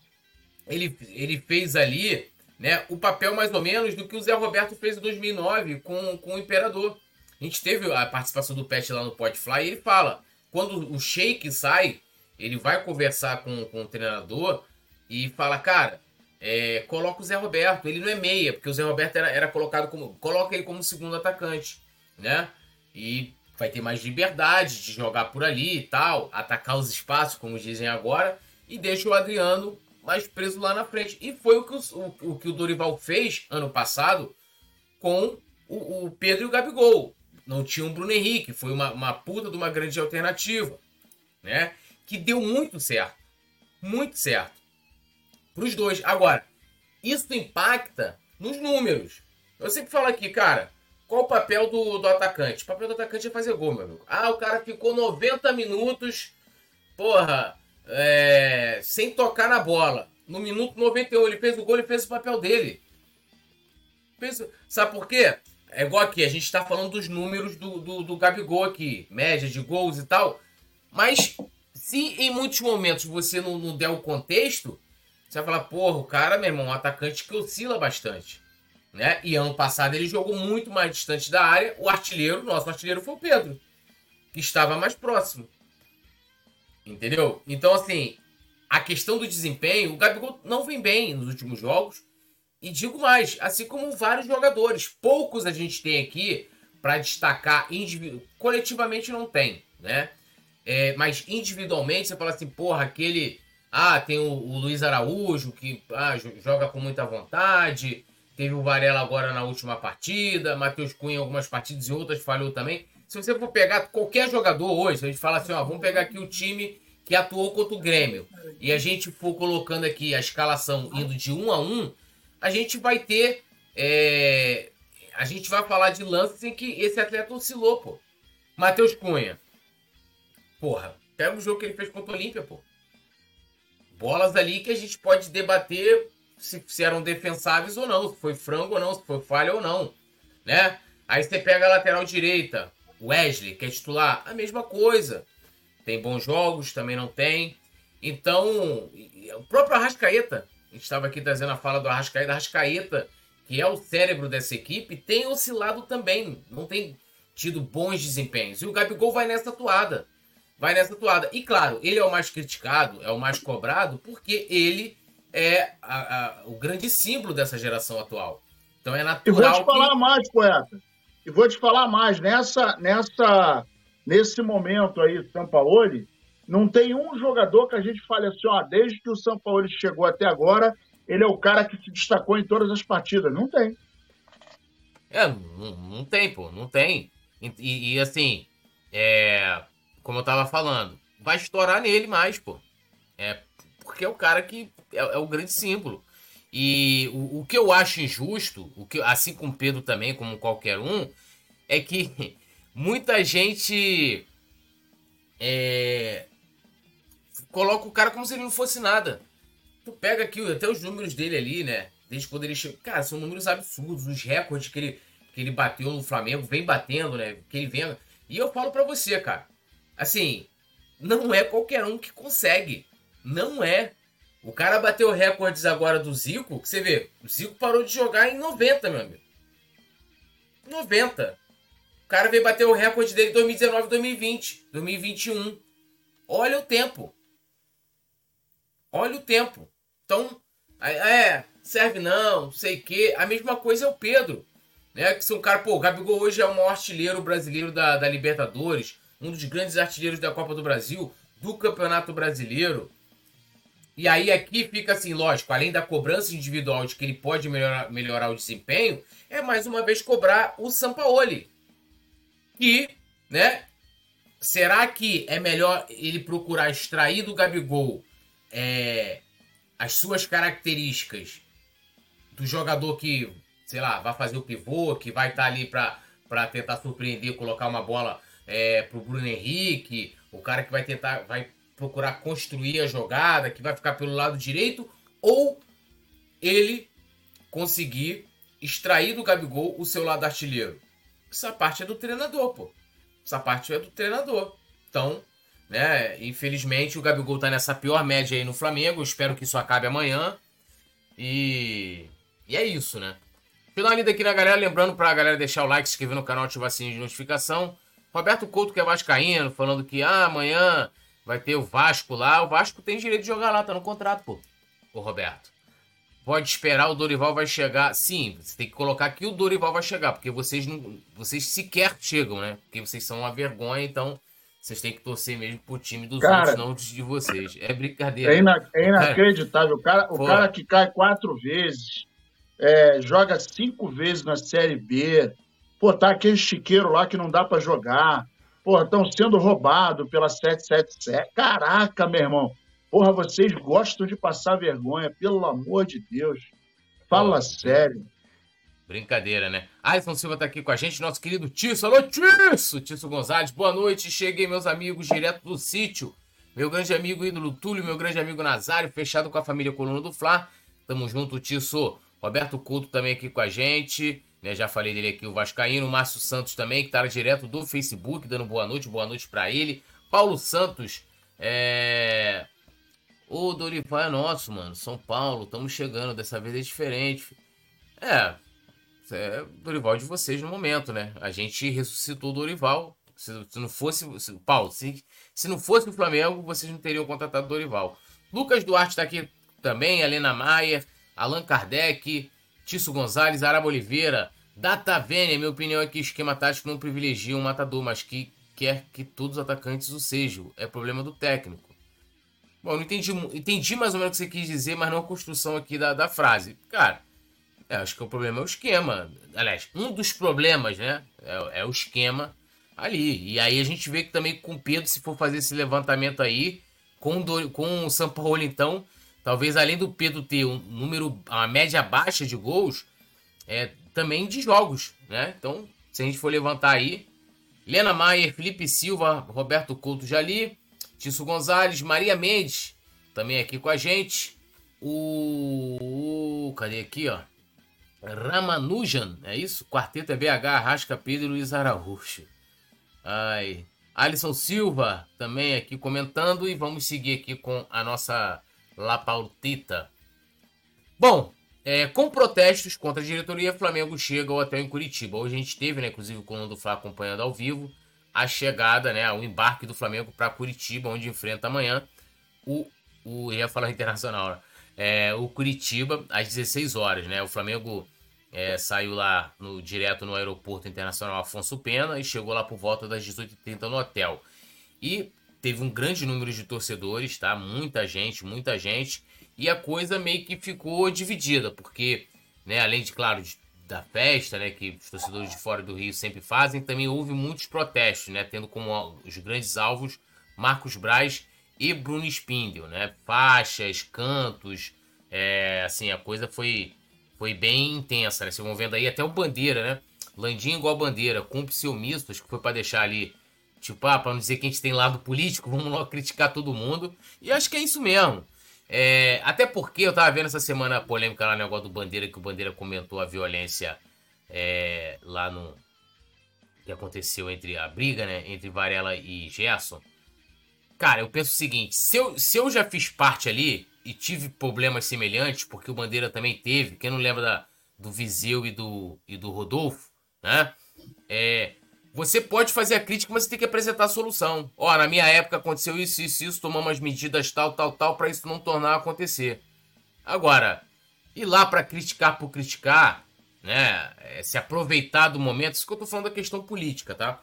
ele, ele fez ali né, o papel mais ou menos do que o Zé Roberto fez em 2009 com, com o Imperador. A gente teve a participação do Pet lá no Podfly e ele fala: quando o Sheik sai, ele vai conversar com, com o treinador e fala: cara, é, coloca o Zé Roberto. Ele não é meia, porque o Zé Roberto era, era colocado como. Coloca ele como segundo atacante, né? E vai ter mais liberdade de jogar por ali e tal, atacar os espaços, como dizem agora e deixa o Adriano mais preso lá na frente. E foi o que o, o, o que o Dorival fez ano passado com o, o, Pedro e o Gabigol. Não tinha um Bruno Henrique, foi uma, uma puta de uma grande alternativa, né? Que deu muito certo. Muito certo. Para os dois. Agora, isso impacta nos números. Eu sempre falo aqui, cara, qual o papel do, do atacante? O papel do atacante é fazer gol, meu amigo. Ah, o cara ficou 90 minutos, porra, é, sem tocar na bola. No minuto 91, ele fez o gol, ele fez o papel dele. Fez, sabe por quê? É igual aqui, a gente está falando dos números do, do, do Gabigol aqui, média de gols e tal. Mas se em muitos momentos você não, não der o contexto, você vai falar, porra, o cara, meu irmão, um atacante que oscila bastante. Né? E ano passado ele jogou muito mais distante da área. O artilheiro, nosso artilheiro foi o Pedro, que estava mais próximo. Entendeu? Então, assim, a questão do desempenho, o Gabigol não vem bem nos últimos jogos. E digo mais, assim como vários jogadores, poucos a gente tem aqui para destacar coletivamente não tem, né? É, mas individualmente você fala assim, porra, aquele. Ah, tem o, o Luiz Araújo que ah, joga com muita vontade. Teve o Varela agora na última partida. Matheus Cunha em algumas partidas e outras falhou também. Se você for pegar qualquer jogador hoje, a gente fala assim, ó, vamos pegar aqui o time que atuou contra o Grêmio, e a gente for colocando aqui a escalação indo de um a um, a gente vai ter. É, a gente vai falar de lances em que esse atleta oscilou, pô. Matheus Cunha. Porra, pega o jogo que ele fez contra o Olímpia, pô. Bolas ali que a gente pode debater se, se eram defensáveis ou não, se foi frango ou não, se foi falha ou não, né? Aí você pega a lateral direita, Wesley, que é titular, a mesma coisa. Tem bons jogos, também não tem. Então, o próprio Arrascaeta, a gente estava aqui trazendo a fala do Arrascaeta, Arrascaeta, que é o cérebro dessa equipe, tem oscilado também, não tem tido bons desempenhos. E o Gabigol vai nessa toada. Vai nessa toada. E claro, ele é o mais criticado, é o mais cobrado, porque ele é a, a, o grande símbolo dessa geração atual. Então é natural. E vou te falar mais, poeta. E vou te falar mais, nessa, nessa, nesse momento aí, São Paulo, não tem um jogador que a gente fale assim, ó, desde que o São Paulo chegou até agora, ele é o cara que se destacou em todas as partidas. Não tem. É, não, não tem, pô, não tem. E, e, assim, é, como eu tava falando, vai estourar nele mais, pô. É, porque é o cara que é, é o grande símbolo. E o, o que eu acho injusto, o que, assim como Pedro também, como qualquer um, é que [LAUGHS] muita gente é, coloca o cara como se ele não fosse nada. Tu pega aqui até os números dele ali, né? Desde quando ele chegou. Cara, são números absurdos. Os recordes que ele, que ele bateu no Flamengo, vem batendo, né? Que ele vem. E eu falo para você, cara. Assim, não é qualquer um que consegue. Não é. O cara bateu recordes agora do Zico, que você vê, o Zico parou de jogar em 90, meu amigo. 90. O cara veio bater o recorde dele em 2019, 2020, 2021. Olha o tempo. olha o tempo. Então, é, serve não, sei que. A mesma coisa é o Pedro. Né? Que são cara, pô, o Gabigol hoje é o maior artilheiro brasileiro da, da Libertadores, um dos grandes artilheiros da Copa do Brasil, do Campeonato Brasileiro. E aí aqui fica assim, lógico, além da cobrança individual de que ele pode melhorar, melhorar o desempenho, é mais uma vez cobrar o Sampaoli. Que, né? Será que é melhor ele procurar extrair do Gabigol é, as suas características do jogador que, sei lá, vai fazer o pivô, que vai estar tá ali para tentar surpreender, colocar uma bola é, pro Bruno Henrique, o cara que vai tentar, vai procurar construir a jogada, que vai ficar pelo lado direito, ou ele conseguir extrair do Gabigol o seu lado artilheiro. Essa parte é do treinador, pô. Essa parte é do treinador. Então, né, infelizmente o Gabigol tá nessa pior média aí no Flamengo. Espero que isso acabe amanhã. E, e é isso, né? Final lida aqui na galera, lembrando pra galera deixar o like, se inscrever no canal, ativar o sininho de notificação. Roberto Couto, que é vascaíno, falando que ah, amanhã vai ter o Vasco lá. O Vasco tem direito de jogar lá, tá no contrato, pô. O Roberto. Pode esperar, o Dorival vai chegar. Sim, você tem que colocar que o Dorival vai chegar, porque vocês não, vocês sequer chegam, né? Porque vocês são uma vergonha, então vocês têm que torcer mesmo pro time dos cara, outros, não de vocês. É brincadeira. É, ina é inacreditável. O cara, o cara que cai quatro vezes, é, joga cinco vezes na Série B. Pô, tá aquele chiqueiro lá que não dá para jogar. Porra, estão sendo roubados pela 777. Caraca, meu irmão. Porra, vocês gostam de passar vergonha, pelo amor de Deus. Fala sério. Brincadeira, né? Alisson Silva tá aqui com a gente, nosso querido Tisso. Alô, Tisso! Tisso Gonzalez, boa noite. Cheguei, meus amigos, direto do sítio. Meu grande amigo ídolo Túlio, meu grande amigo Nazário, fechado com a família Coluna do Fla. Tamo junto, Tisso. Roberto Couto também aqui com a gente. Né, já falei dele aqui, o Vascaíno, Márcio Santos também, que tá direto do Facebook, dando boa noite, boa noite para ele. Paulo Santos, é. O Dorival é nosso, mano. São Paulo, estamos chegando, dessa vez é diferente. É, é Dorival de vocês no momento, né? A gente ressuscitou o Dorival. Se, se não fosse. Se, Paulo, se, se não fosse o Flamengo, vocês não teriam contratado o Dorival. Lucas Duarte tá aqui também, Helena Maier, Allan Kardec, Tício Gonzalez, Araba Oliveira, Data Vênia, minha opinião é que o esquema tático não privilegia um matador, mas que quer que todos os atacantes o sejam. É problema do técnico. Bom, não entendi, entendi mais ou menos o que você quis dizer, mas não a construção aqui da, da frase. Cara, é, acho que o problema é o esquema. Aliás, um dos problemas, né? É, é, o esquema ali. E aí a gente vê que também com o Pedro, se for fazer esse levantamento aí, com, do, com o São Paulo, então, Talvez além do Pedro ter um número, uma média baixa de gols, é, também de jogos, né? Então, se a gente for levantar aí, Lena Maier, Felipe Silva, Roberto Couto Jali, Tício Gonzalez, Maria Mendes, também aqui com a gente. O. Cadê aqui, ó? Ramanujan, é isso? Quarteto é BH, Arrasca, Pedro e Luiz Araújo. Ai. Alisson Silva também aqui comentando e vamos seguir aqui com a nossa La Paultita. Bom, é, com protestos contra a diretoria, Flamengo chega ao hotel em Curitiba. Hoje a gente teve, né, inclusive com o Fla acompanhando ao vivo, a chegada, né, o embarque do Flamengo para Curitiba, onde enfrenta amanhã o, o ia falar internacional, né? é, o Curitiba às 16 horas, né? O Flamengo é, saiu lá no, direto no aeroporto internacional Afonso Pena e chegou lá por volta das 18h30 no hotel. E teve um grande número de torcedores, tá? Muita gente, muita gente. E a coisa meio que ficou dividida, porque, né, além de, claro, de, da festa, né, que os torcedores de fora do Rio sempre fazem, também houve muitos protestos, né, tendo como os grandes alvos Marcos Braz e Bruno Spindel, né? Faixas, cantos, é, assim, a coisa foi, foi bem intensa, né? Vocês vão vendo aí até o Bandeira, né? Landinho igual Bandeira, cúmplice omisso, acho que foi para deixar ali Tipo, ah, pra não dizer que a gente tem lado político, [LAUGHS] vamos lá criticar todo mundo. E acho que é isso mesmo. É, até porque eu tava vendo essa semana a polêmica lá no negócio do Bandeira, que o Bandeira comentou a violência é, lá no. que aconteceu entre a briga, né? Entre Varela e Gerson. Cara, eu penso o seguinte: se eu, se eu já fiz parte ali e tive problemas semelhantes, porque o Bandeira também teve, quem não lembra da, do Viseu e do, e do Rodolfo, né? É, você pode fazer a crítica, mas você tem que apresentar a solução. Ó, na minha época aconteceu isso, isso, isso, tomamos as medidas tal, tal, tal, para isso não tornar a acontecer. Agora, ir lá para criticar por criticar, né? É, se aproveitar do momento, isso que eu tô falando da questão política, tá?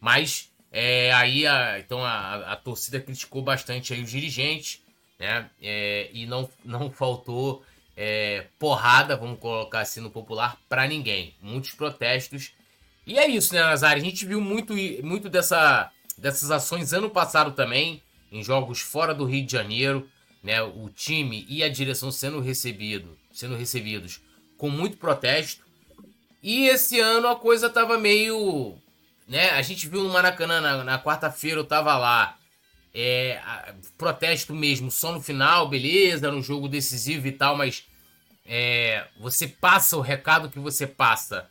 Mas é, aí a, então a, a, torcida criticou bastante aí os dirigentes, né? É, e não, não faltou é, porrada, vamos colocar assim no popular, para ninguém. Muitos protestos. E é isso, né, Nazário? A gente viu muito, muito dessa, dessas ações ano passado também, em jogos fora do Rio de Janeiro, né? O time e a direção sendo recebido, sendo recebidos com muito protesto. E esse ano a coisa tava meio. Né? A gente viu no Maracanã na, na quarta-feira, eu tava lá. É, protesto mesmo, só no final, beleza, no jogo decisivo e tal, mas é, você passa o recado que você passa.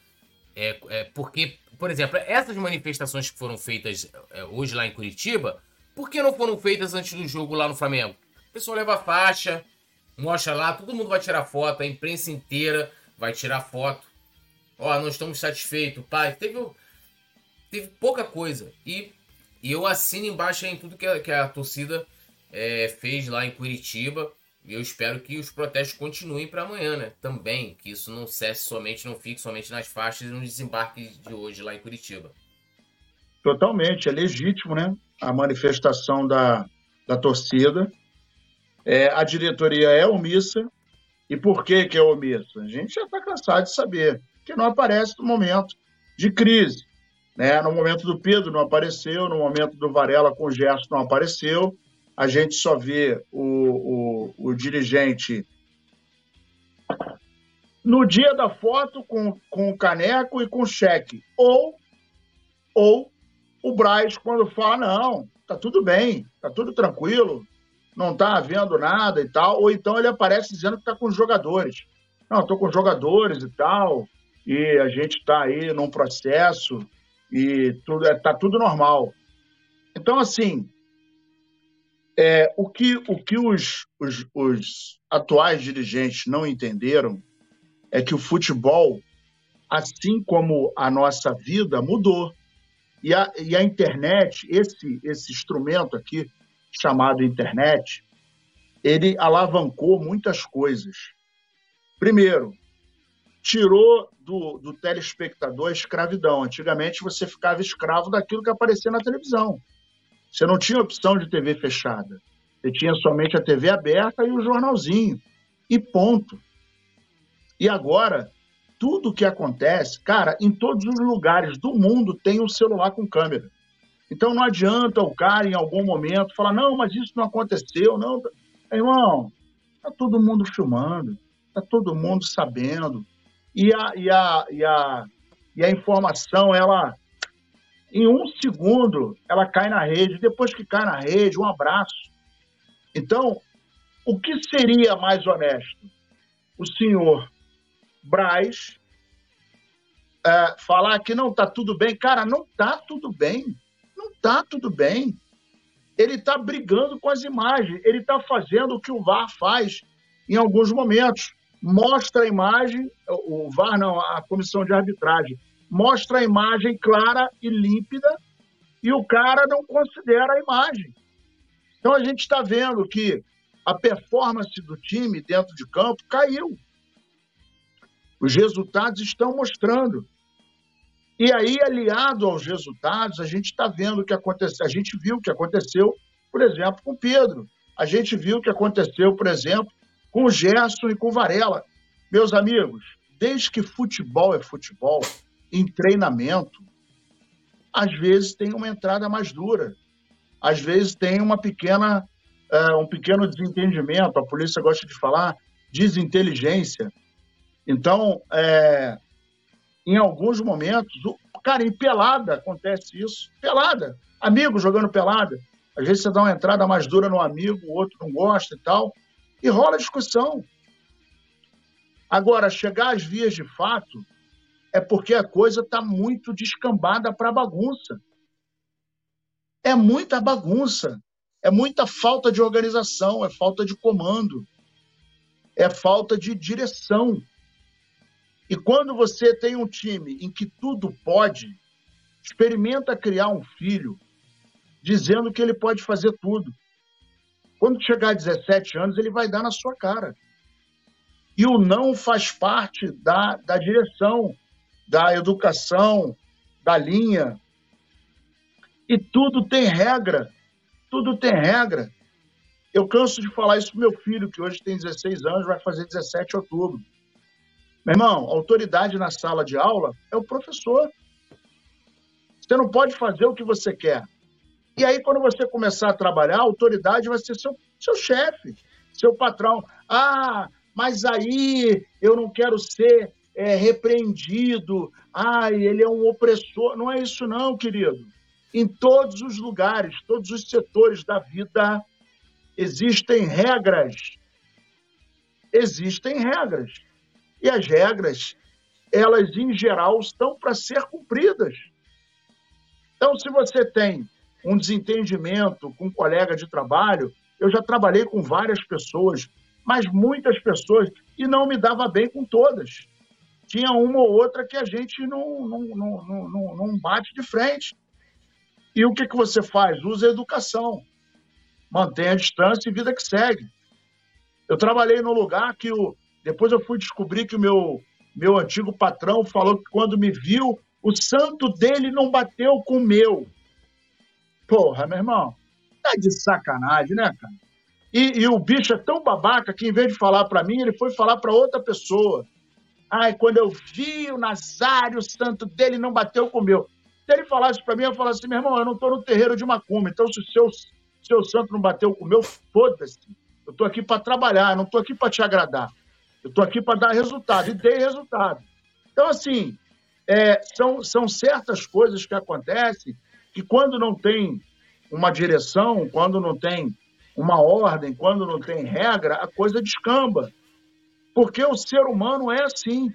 É, é, porque, por exemplo, essas manifestações que foram feitas é, hoje lá em Curitiba, por que não foram feitas antes do jogo lá no Flamengo? O pessoal leva a faixa, mostra lá, todo mundo vai tirar foto, a imprensa inteira vai tirar foto. Ó, não estamos satisfeitos, pai. Teve, teve pouca coisa. E, e eu assino embaixo em tudo que a, que a torcida é, fez lá em Curitiba. E eu espero que os protestos continuem para amanhã, né? Também, que isso não cesse somente, não fique somente nas faixas e no desembarque de hoje lá em Curitiba. Totalmente, é legítimo, né? A manifestação da, da torcida. É, a diretoria é omissa. E por que, que é omissa? A gente já está cansado de saber que não aparece no momento de crise. Né? No momento do Pedro não apareceu, no momento do Varela com o Gerson não apareceu. A gente só vê o, o, o dirigente no dia da foto com, com o caneco e com o cheque. Ou, ou o Braz, quando fala, não, tá tudo bem, tá tudo tranquilo, não tá havendo nada e tal. Ou então ele aparece dizendo que tá com os jogadores. Não, estou com os jogadores e tal, e a gente está aí num processo e tudo é, tudo normal. Então, assim, é, o que, o que os, os, os atuais dirigentes não entenderam é que o futebol, assim como a nossa vida, mudou. E a, e a internet, esse, esse instrumento aqui, chamado internet, ele alavancou muitas coisas. Primeiro, tirou do, do telespectador a escravidão. Antigamente você ficava escravo daquilo que aparecia na televisão. Você não tinha opção de TV fechada. Você tinha somente a TV aberta e o jornalzinho. E ponto. E agora, tudo que acontece, cara, em todos os lugares do mundo tem um celular com câmera. Então não adianta o cara, em algum momento, falar: não, mas isso não aconteceu. Não, irmão, tá todo mundo filmando, tá todo mundo sabendo e a, e a, e a, e a informação, ela, em um segundo, ela cai na rede. Depois que cai na rede, um abraço. Então, o que seria mais honesto? O senhor Braz é, falar que não está tudo bem. Cara, não está tudo bem. Não está tudo bem. Ele está brigando com as imagens. Ele está fazendo o que o VAR faz em alguns momentos mostra a imagem, o VAR não, a comissão de arbitragem, mostra a imagem clara e límpida e o cara não considera a imagem. Então a gente está vendo que a performance do time dentro de campo caiu. Os resultados estão mostrando. E aí, aliado aos resultados, a gente está vendo o que aconteceu. A gente viu o que aconteceu, por exemplo, com Pedro. A gente viu o que aconteceu, por exemplo, com o Gerson e com o Varela. Meus amigos, desde que futebol é futebol, em treinamento, às vezes tem uma entrada mais dura, às vezes tem uma pequena, uh, um pequeno desentendimento, a polícia gosta de falar desinteligência. Então, é, em alguns momentos, cara, em pelada acontece isso. Pelada. Amigo jogando pelada. Às vezes você dá uma entrada mais dura no amigo, o outro não gosta e tal e rola discussão. Agora, chegar às vias de fato é porque a coisa está muito descambada para bagunça. É muita bagunça, é muita falta de organização, é falta de comando, é falta de direção. E quando você tem um time em que tudo pode, Experimenta criar um filho dizendo que ele pode fazer tudo. Quando chegar a 17 anos, ele vai dar na sua cara. E o não faz parte da, da direção, da educação, da linha. E tudo tem regra. Tudo tem regra. Eu canso de falar isso pro meu filho, que hoje tem 16 anos, vai fazer 17 em outubro. Meu irmão, autoridade na sala de aula é o professor. Você não pode fazer o que você quer. E aí, quando você começar a trabalhar, a autoridade vai ser seu, seu chefe, seu patrão. Ah, mas aí eu não quero ser é, repreendido. Ah, ele é um opressor. Não é isso, não, querido. Em todos os lugares, todos os setores da vida, existem regras. Existem regras. E as regras, elas, em geral, estão para ser cumpridas. Então, se você tem um desentendimento com um colega de trabalho. Eu já trabalhei com várias pessoas, mas muitas pessoas, e não me dava bem com todas. Tinha uma ou outra que a gente não, não, não, não, não bate de frente. E o que, que você faz? Usa a educação. Mantém a distância e vida que segue. Eu trabalhei num lugar que o, depois eu fui descobrir que o meu, meu antigo patrão falou que quando me viu, o santo dele não bateu com o meu. Porra, meu irmão, tá de sacanagem, né, cara? E, e o bicho é tão babaca que, em vez de falar para mim, ele foi falar para outra pessoa. Ai, quando eu vi o Nazário, o santo dele não bateu com o meu. Se ele falasse para mim, eu falasse assim, meu irmão, eu não tô no terreiro de macumba, então se o seu, seu santo não bateu com o meu, foda-se. Eu tô aqui para trabalhar, não tô aqui para te agradar. Eu tô aqui para dar resultado, e dei resultado. Então, assim, é, são, são certas coisas que acontecem que quando não tem uma direção, quando não tem uma ordem, quando não tem regra, a coisa descamba. Porque o ser humano é assim.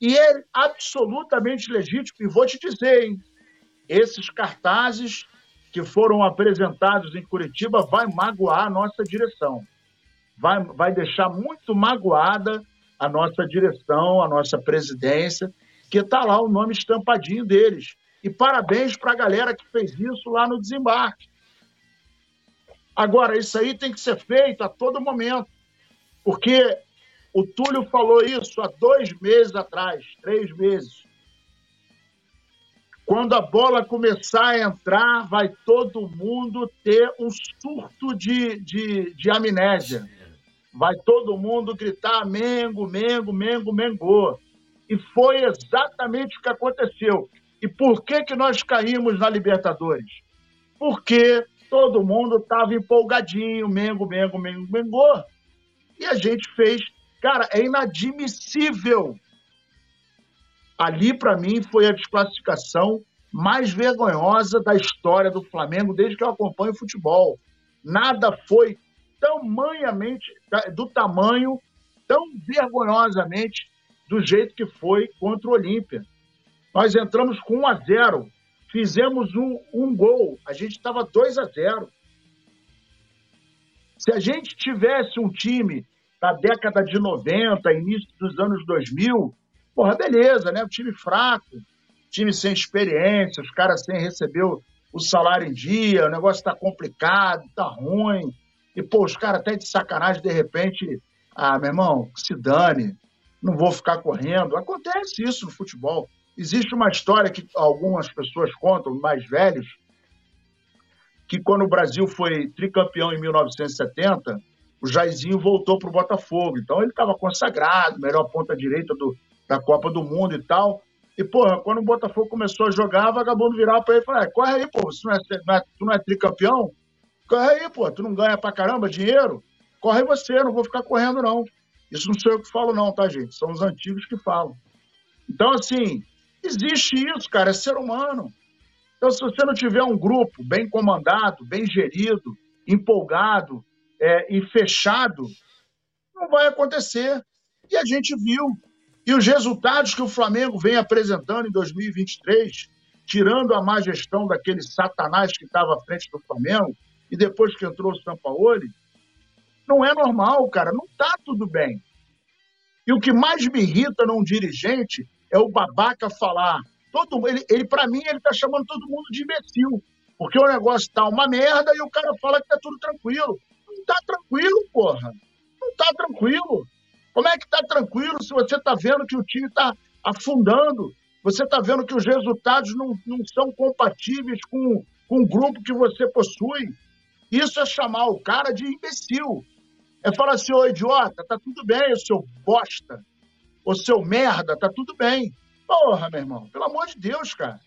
E é absolutamente legítimo. E vou te dizer, hein? esses cartazes que foram apresentados em Curitiba vai magoar a nossa direção. Vai, vai deixar muito magoada a nossa direção, a nossa presidência, que está lá o nome estampadinho deles. E parabéns para a galera que fez isso lá no desembarque. Agora, isso aí tem que ser feito a todo momento, porque o Túlio falou isso há dois meses atrás, três meses. Quando a bola começar a entrar, vai todo mundo ter um surto de, de, de amnésia. Vai todo mundo gritar Mengo, Mengo, Mengo, Mengo. E foi exatamente o que aconteceu. E por que, que nós caímos na Libertadores? Porque todo mundo estava empolgadinho, Mengo, Mengo, Mengo, Mengo. E a gente fez. Cara, é inadmissível. Ali, para mim, foi a desclassificação mais vergonhosa da história do Flamengo desde que eu acompanho futebol. Nada foi tamanhamente, do tamanho, tão vergonhosamente do jeito que foi contra o Olímpia. Nós entramos com 1 a 0 fizemos um, um gol, a gente estava 2 a 0 Se a gente tivesse um time da década de 90, início dos anos 2000, porra, beleza, né? Um time fraco, time sem experiência, os caras sem receber o, o salário em dia, o negócio está complicado, está ruim. E, pô, os caras até de sacanagem, de repente, ah, meu irmão, se dane, não vou ficar correndo. Acontece isso no futebol. Existe uma história que algumas pessoas contam, mais velhos, que quando o Brasil foi tricampeão em 1970, o Jairzinho voltou para o Botafogo. Então ele estava consagrado, melhor ponta direita do, da Copa do Mundo e tal. E, porra, quando o Botafogo começou a jogar, vagabundo virava para ele e falava: é, corre aí, pô, não é, não é, tu não é tricampeão? Corre aí, pô, tu não ganha pra caramba dinheiro? Corre você, não vou ficar correndo, não. Isso não sou eu que falo, não, tá, gente? São os antigos que falam. Então, assim, Existe isso, cara, é ser humano. Então, se você não tiver um grupo bem comandado, bem gerido, empolgado é, e fechado, não vai acontecer. E a gente viu. E os resultados que o Flamengo vem apresentando em 2023, tirando a má gestão daquele satanás que estava à frente do Flamengo, e depois que entrou o Sampaoli, não é normal, cara. Não está tudo bem. E o que mais me irrita num dirigente é o babaca falar: Todo, ele, ele para mim, ele tá chamando todo mundo de imbecil. Porque o negócio tá uma merda e o cara fala que tá tudo tranquilo. Não tá tranquilo, porra. Não tá tranquilo. Como é que tá tranquilo se você tá vendo que o time tá afundando? Você tá vendo que os resultados não, não são compatíveis com, com o grupo que você possui? Isso é chamar o cara de imbecil. É falar assim, ô idiota, tá tudo bem, o seu bosta. Ô seu merda, tá tudo bem. Porra, meu irmão, pelo amor de Deus, cara.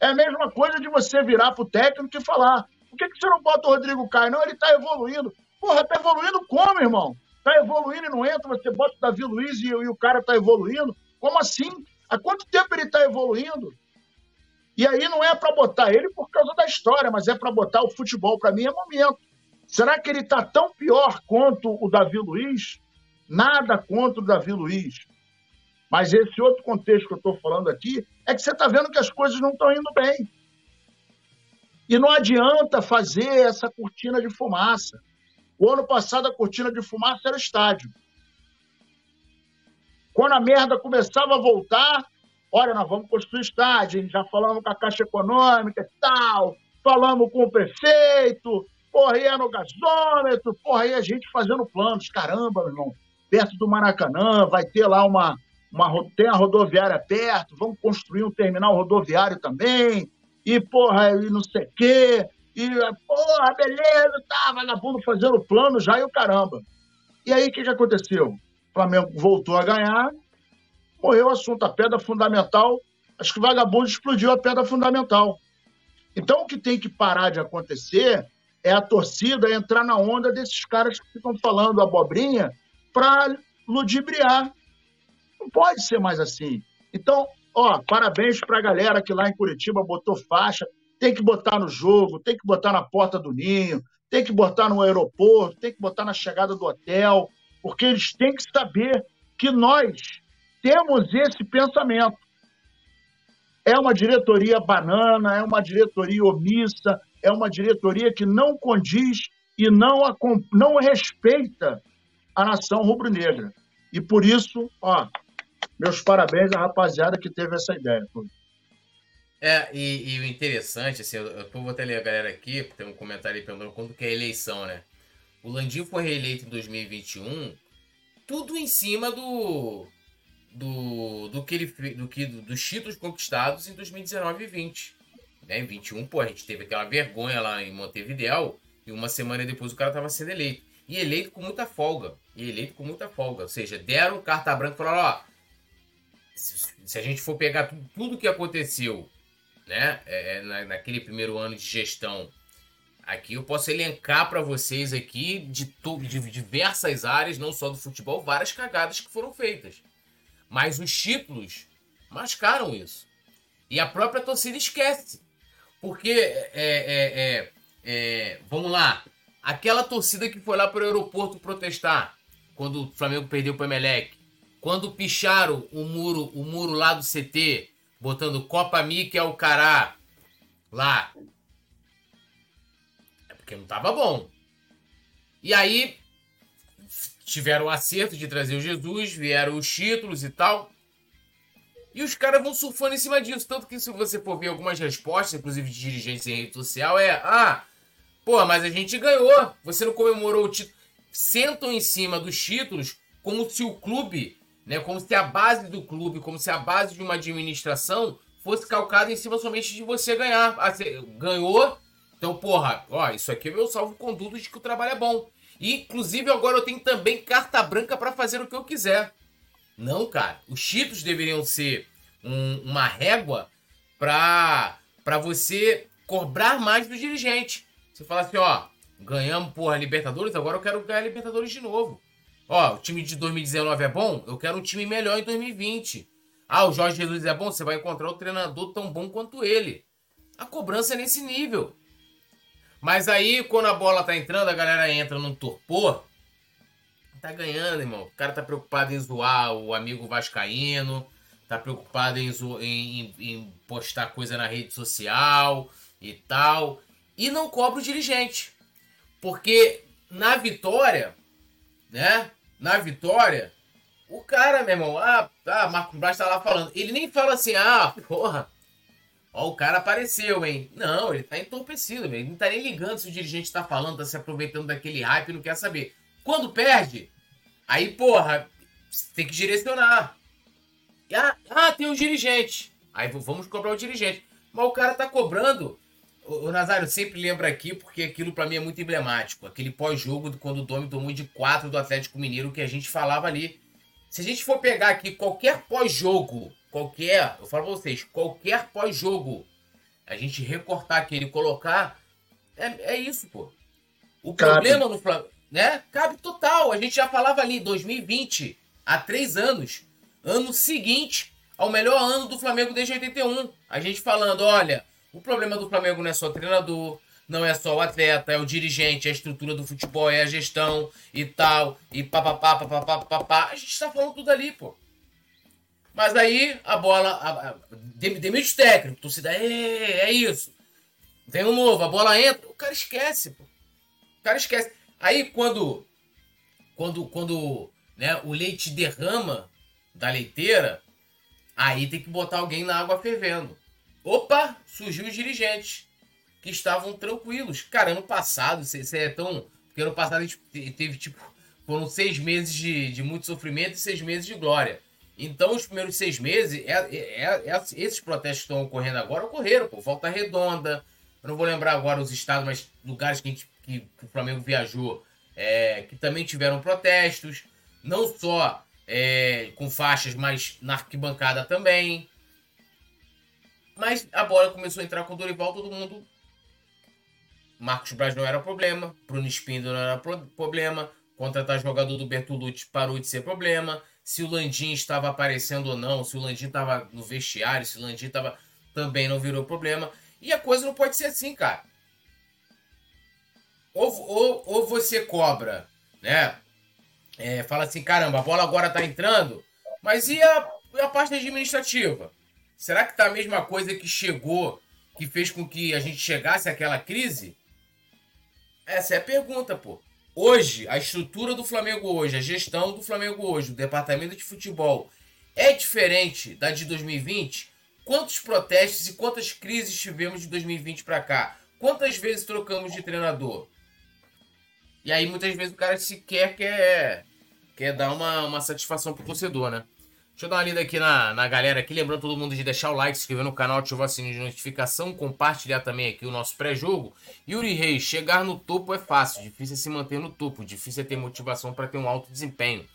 É a mesma coisa de você virar pro técnico e falar: por que, que você não bota o Rodrigo Caio? Não, ele tá evoluindo. Porra, tá evoluindo como, irmão? Tá evoluindo e não entra, você bota o Davi Luiz e, e o cara tá evoluindo? Como assim? Há quanto tempo ele tá evoluindo? E aí não é para botar ele por causa da história, mas é para botar o futebol. Para mim é momento. Será que ele está tão pior quanto o Davi Luiz? Nada contra o Davi Luiz. Mas esse outro contexto que eu estou falando aqui é que você está vendo que as coisas não estão indo bem. E não adianta fazer essa cortina de fumaça. O ano passado a cortina de fumaça era estádio. Quando a merda começava a voltar, olha, nós vamos construir estádio, já falamos com a Caixa Econômica e tal, falamos com o prefeito, porra, ia no gasômetro, porra, aí a gente fazendo planos, caramba, meu irmão, perto do Maracanã, vai ter lá uma, uma tem a rodoviária perto, vamos construir um terminal rodoviário também, e porra, e não sei o quê, e porra, beleza, tá, vagabundo fazendo plano já e o caramba. E aí o que, que aconteceu? O Flamengo voltou a ganhar, morreu o assunto, a pedra fundamental, acho que o vagabundo explodiu a pedra fundamental. Então o que tem que parar de acontecer é a torcida entrar na onda desses caras que ficam falando abobrinha para ludibriar. Não pode ser mais assim. Então, ó, parabéns para a galera que lá em Curitiba botou faixa. Tem que botar no jogo, tem que botar na porta do ninho, tem que botar no aeroporto, tem que botar na chegada do hotel, porque eles têm que saber que nós temos esse pensamento. É uma diretoria banana, é uma diretoria omissa, é uma diretoria que não condiz e não, a, não respeita a nação rubro-negra. E por isso, ó, meus parabéns à rapaziada que teve essa ideia. É, e, e o interessante, assim, eu, eu vou até ler a galera aqui, tem um comentário aí perguntando quando que é a eleição, né? O Landim foi reeleito em 2021, tudo em cima do do, do que ele do que dos títulos conquistados em 2019 e 20. Né? Em 21, pô, a gente teve aquela vergonha lá em Montevideo e uma semana depois o cara tava sendo eleito. E eleito com muita folga. E eleito com muita folga. Ou seja, deram carta branca e falaram, ó, se, se, a gente for pegar tudo, tudo que aconteceu, né, é, é na, naquele primeiro ano de gestão, aqui eu posso elencar para vocês aqui de, to, de diversas áreas, não só do futebol, várias cagadas que foram feitas. Mas os títulos mascaram isso. E a própria torcida esquece. Porque, é, é, é, é, vamos lá, aquela torcida que foi lá para o aeroporto protestar quando o Flamengo perdeu para o Emelec, quando picharam o muro, o muro lá do CT, botando Copa Mickey ao Cará lá, é porque não tava bom. E aí tiveram o acerto de trazer o Jesus, vieram os títulos e tal. E os caras vão surfando em cima disso. Tanto que se você for ver algumas respostas, inclusive de dirigentes em rede social, é: ah, pô, mas a gente ganhou. Você não comemorou o título. Sentam em cima dos títulos como se o clube, né, como se a base do clube, como se a base de uma administração fosse calcada em cima somente de você ganhar. Ah, você ganhou, então, porra, ó, isso aqui é meu salvo-conduto de que o trabalho é bom. E, inclusive, agora eu tenho também carta branca para fazer o que eu quiser. Não, cara. Os títulos deveriam ser um, uma régua para você cobrar mais do dirigente. Você fala assim, ó, ganhamos porra Libertadores, agora eu quero ganhar Libertadores de novo. Ó, o time de 2019 é bom, eu quero um time melhor em 2020. Ah, o Jorge Jesus é bom, você vai encontrar o treinador tão bom quanto ele. A cobrança é nesse nível. Mas aí, quando a bola tá entrando, a galera entra num torpor Tá ganhando, irmão. O cara tá preocupado em zoar o amigo vascaíno, tá preocupado em, em, em postar coisa na rede social e tal. E não cobra o dirigente. Porque na vitória, né? Na vitória, o cara, meu irmão, ah, ah Marco Braz tá lá falando. Ele nem fala assim, ah, porra, Ó, o cara apareceu, hein? Não, ele tá entorpecido, ele não tá nem ligando se o dirigente tá falando, tá se aproveitando daquele hype, não quer saber. Quando perde, aí, porra, tem que direcionar. Ah, ah, tem um dirigente. Aí vamos cobrar o dirigente. Mas o cara tá cobrando. O, Nazário sempre lembra aqui, porque aquilo para mim é muito emblemático. Aquele pós-jogo quando o Domi tomou de 4 do Atlético Mineiro que a gente falava ali. Se a gente for pegar aqui qualquer pós-jogo, qualquer, eu falo pra vocês, qualquer pós-jogo, a gente recortar aquele e colocar, é, é isso, pô. O Cabe. problema no Flamengo, né? Cabe total. A gente já falava ali, 2020, há três anos, ano seguinte ao melhor ano do Flamengo desde 81. A gente falando, olha, o problema do Flamengo não é só o treinador, não é só o atleta, é o dirigente, é a estrutura do futebol, é a gestão e tal, e papapá, papapá, papapá. A gente tá falando tudo ali, pô. Mas aí a bola. A, a, demite técnico, torcida, é, é isso. Vem um novo, a bola entra, o cara esquece, pô. O cara esquece. Aí quando. Quando, quando né, o leite derrama da leiteira, aí tem que botar alguém na água fervendo. Opa, surgiu os dirigentes que estavam tranquilos. Cara, ano passado, você é tão. Porque ano passado a gente teve, tipo, foram seis meses de, de muito sofrimento e seis meses de glória. Então, os primeiros seis meses, é, é, é, é esses protestos que estão ocorrendo agora ocorreram, pô. Volta Redonda, eu não vou lembrar agora os estados, mas lugares que, gente, que, que o Flamengo viajou, é, que também tiveram protestos, não só é, com faixas, mas na arquibancada também. Mas a bola começou a entrar com o Dorival, todo mundo. Marcos Braz não era problema, Bruno Espindo não era pro problema, contratar jogador do Bertolucci parou de ser problema, se o Landim estava aparecendo ou não, se o Landim estava no vestiário, se o Landim estava. também não virou problema. E a coisa não pode ser assim, cara. Ou, ou, ou você cobra, né? É, fala assim, caramba, a bola agora tá entrando, mas e a, a parte administrativa? Será que tá a mesma coisa que chegou, que fez com que a gente chegasse àquela crise? Essa é a pergunta, pô. Hoje, a estrutura do Flamengo hoje, a gestão do Flamengo hoje, o departamento de futebol, é diferente da de 2020? Quantos protestos e quantas crises tivemos de 2020 para cá? Quantas vezes trocamos de treinador? E aí muitas vezes o cara sequer quer, quer dar uma, uma satisfação pro torcedor, né? Deixa eu dar uma lida aqui na, na galera aqui. Lembrando todo mundo de deixar o like, se inscrever no canal, ativar o sininho de notificação, compartilhar também aqui o nosso pré-jogo. Yuri Reis, chegar no topo é fácil, difícil é se manter no topo, difícil é ter motivação para ter um alto desempenho.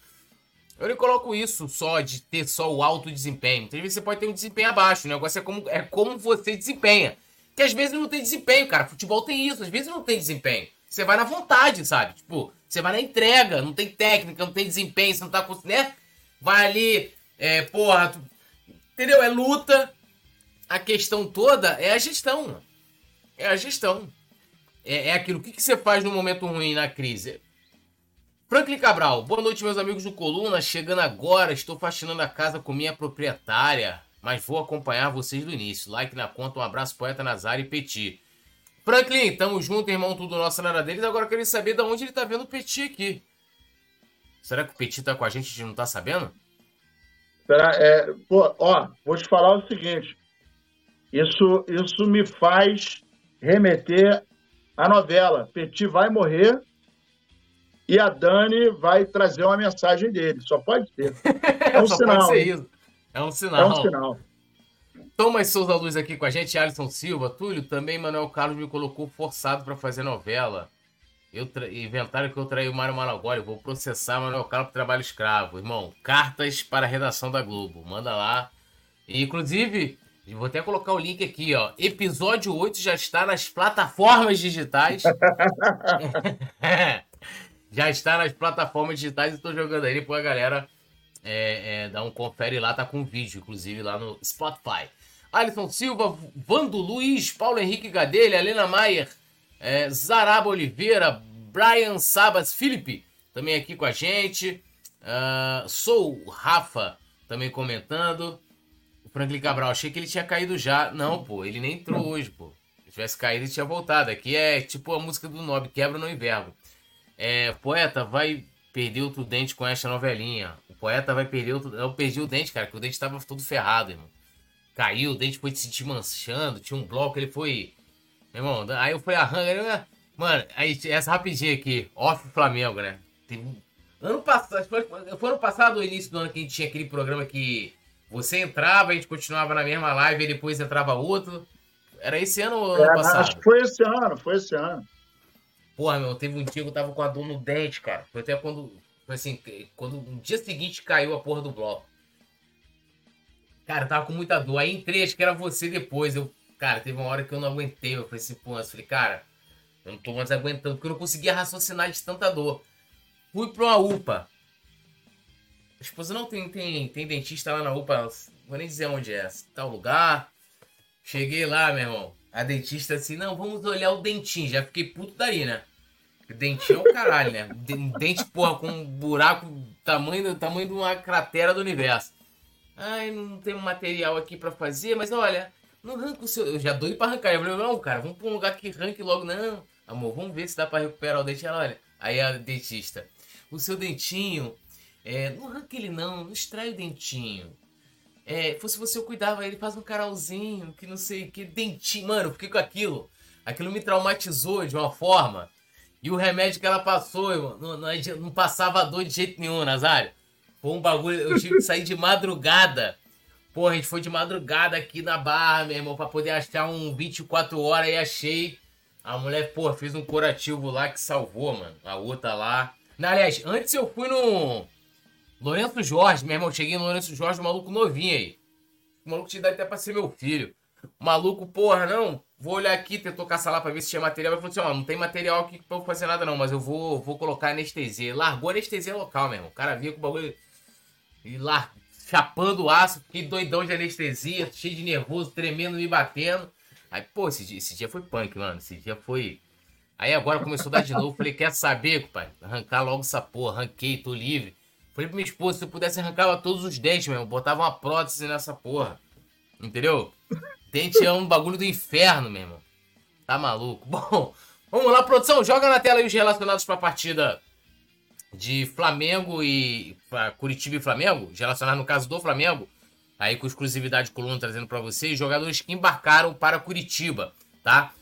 Eu nem coloco isso só de ter só o alto desempenho. Muitas vezes você pode ter um desempenho abaixo. O negócio é como, é como você desempenha. Que às vezes não tem desempenho, cara. Futebol tem isso, às vezes não tem desempenho. Você vai na vontade, sabe? Tipo, você vai na entrega, não tem técnica, não tem desempenho, você não tá com. né? Vai ali é, porra, entendeu? É luta. A questão toda é a gestão. É a gestão. É, é aquilo. O que, que você faz no momento ruim, na crise? Franklin Cabral, boa noite, meus amigos do Coluna. Chegando agora, estou faxinando a casa com minha proprietária, mas vou acompanhar vocês do início. Like na conta, um abraço, poeta Nazar e Petit. Franklin, tamo junto, irmão, tudo nosso na deles. Agora eu queria saber de onde ele tá vendo o Petit aqui. Será que o Petit tá com a gente e a gente não tá sabendo? É, pô, ó, vou te falar o seguinte. Isso, isso me faz remeter à novela. Petit vai morrer e a Dani vai trazer uma mensagem dele. Só pode ser. [LAUGHS] É um Só sinal. Pode ser isso. É um sinal. É um sinal. Thomas Souza Luz aqui com a gente, Alisson Silva, Túlio, também Manuel Carlos me colocou forçado para fazer novela. Eu tra... Inventaram que eu traí o Mário Malagoli. Vou processar Manuel Carlos por trabalho escravo. Irmão, cartas para a redação da Globo. Manda lá. E, inclusive, vou até colocar o link aqui, ó. Episódio 8 já está nas plataformas digitais. [LAUGHS] [LAUGHS] já está nas plataformas digitais. Estou jogando aí para a galera é, é, dar um confere lá. Tá com vídeo, inclusive, lá no Spotify. Alisson Silva, Vando Luiz, Paulo Henrique Gadelha, Helena Maier, é, Zaraba Oliveira, Brian Sabas Felipe, também aqui com a gente. Uh, sou Rafa, também comentando. O Franklin Cabral, achei que ele tinha caído já. Não, pô, ele nem entrou hoje, pô. Se tivesse caído, ele tinha voltado. Aqui é tipo a música do Nobre, quebra no inverno. É, poeta, vai perder outro dente com esta novelinha. O poeta vai perder outro. Eu perdi o dente, cara, que o dente tava todo ferrado, irmão. caiu, o dente foi se desmanchando, tinha um bloco, ele foi. Meu irmão, aí eu fui arranca. Mano, aí essa rapidinha aqui, off Flamengo, né? Ano passado, foi, foi ano passado ou início do ano que a gente tinha aquele programa que você entrava, a gente continuava na mesma live e depois entrava outro. Era esse ano ou ano passado? Acho que foi esse ano, foi esse ano. Porra, meu, teve um dia que eu tava com a dor no dente, cara. Foi até quando. Foi assim, quando no dia seguinte caiu a porra do bloco. Cara, eu tava com muita dor. Aí entrei, acho que era você depois. Eu, cara, teve uma hora que eu não aguentei. Eu falei assim, pô, eu falei, cara, eu não tô mais aguentando, porque eu não conseguia raciocinar de tanta dor. Fui pra uma UPA. A esposa não tem, tem, tem dentista lá na UPA, vou nem dizer onde é, tal lugar. Cheguei lá, meu irmão. A dentista assim, não, vamos olhar o dentinho. Já fiquei puto daí, né? Dentinho é o caralho, né? Dente, porra, com um buraco tamanho, tamanho de uma cratera do universo. Ai, não tem um material aqui para fazer, mas olha, não arranca o seu. Eu já doido pra arrancar. Eu falei, não, cara, vamos pra um lugar que arranque logo. Não, amor, vamos ver se dá pra recuperar o dente. Ela, olha, aí a dentista, o seu dentinho, é, não arranca ele não, não extrai o dentinho. É, fosse você eu cuidava, ele faz um caralzinho, que não sei que, dentinho. Mano, fiquei com aquilo. Aquilo me traumatizou de uma forma. E o remédio que ela passou, não, não, não passava dor de jeito nenhum, Nazário. Foi um bagulho, eu tive que sair de madrugada. Pô, a gente foi de madrugada aqui na barra, meu irmão, pra poder achar um 24 horas e achei. A mulher, pô, fez um curativo lá que salvou, mano. A outra lá. Não, aliás, antes eu fui no Lourenço Jorge, meu irmão. Cheguei no Lourenço Jorge, um maluco novinho aí. O maluco te dá até pra ser meu filho. O maluco, porra, não. Vou olhar aqui, tentou caçar lá pra ver se tinha material. Ele falou assim: ó, não tem material aqui pra eu fazer nada não, mas eu vou, vou colocar anestesia. Largou anestesia local, meu irmão. O cara via com o bagulho. E lá, chapando o aço, fiquei doidão de anestesia, cheio de nervoso, tremendo, me batendo. Aí, pô, esse dia, esse dia foi punk, mano. Esse dia foi. Aí agora começou a dar de novo. Falei, quer saber, pai? Arrancar logo essa porra. Arranquei, tô livre. Falei pra minha esposa, se eu pudesse arrancar todos os dentes, mesmo. Botava uma prótese nessa porra. Entendeu? Dente é um bagulho do inferno, meu irmão. Tá maluco? [LAUGHS] Bom, vamos lá, produção. Joga na tela aí os relacionados pra partida de Flamengo e. Curitiba e Flamengo. Relacionado no caso do Flamengo. Aí com exclusividade coluna trazendo para vocês. Jogadores que embarcaram para Curitiba, tá?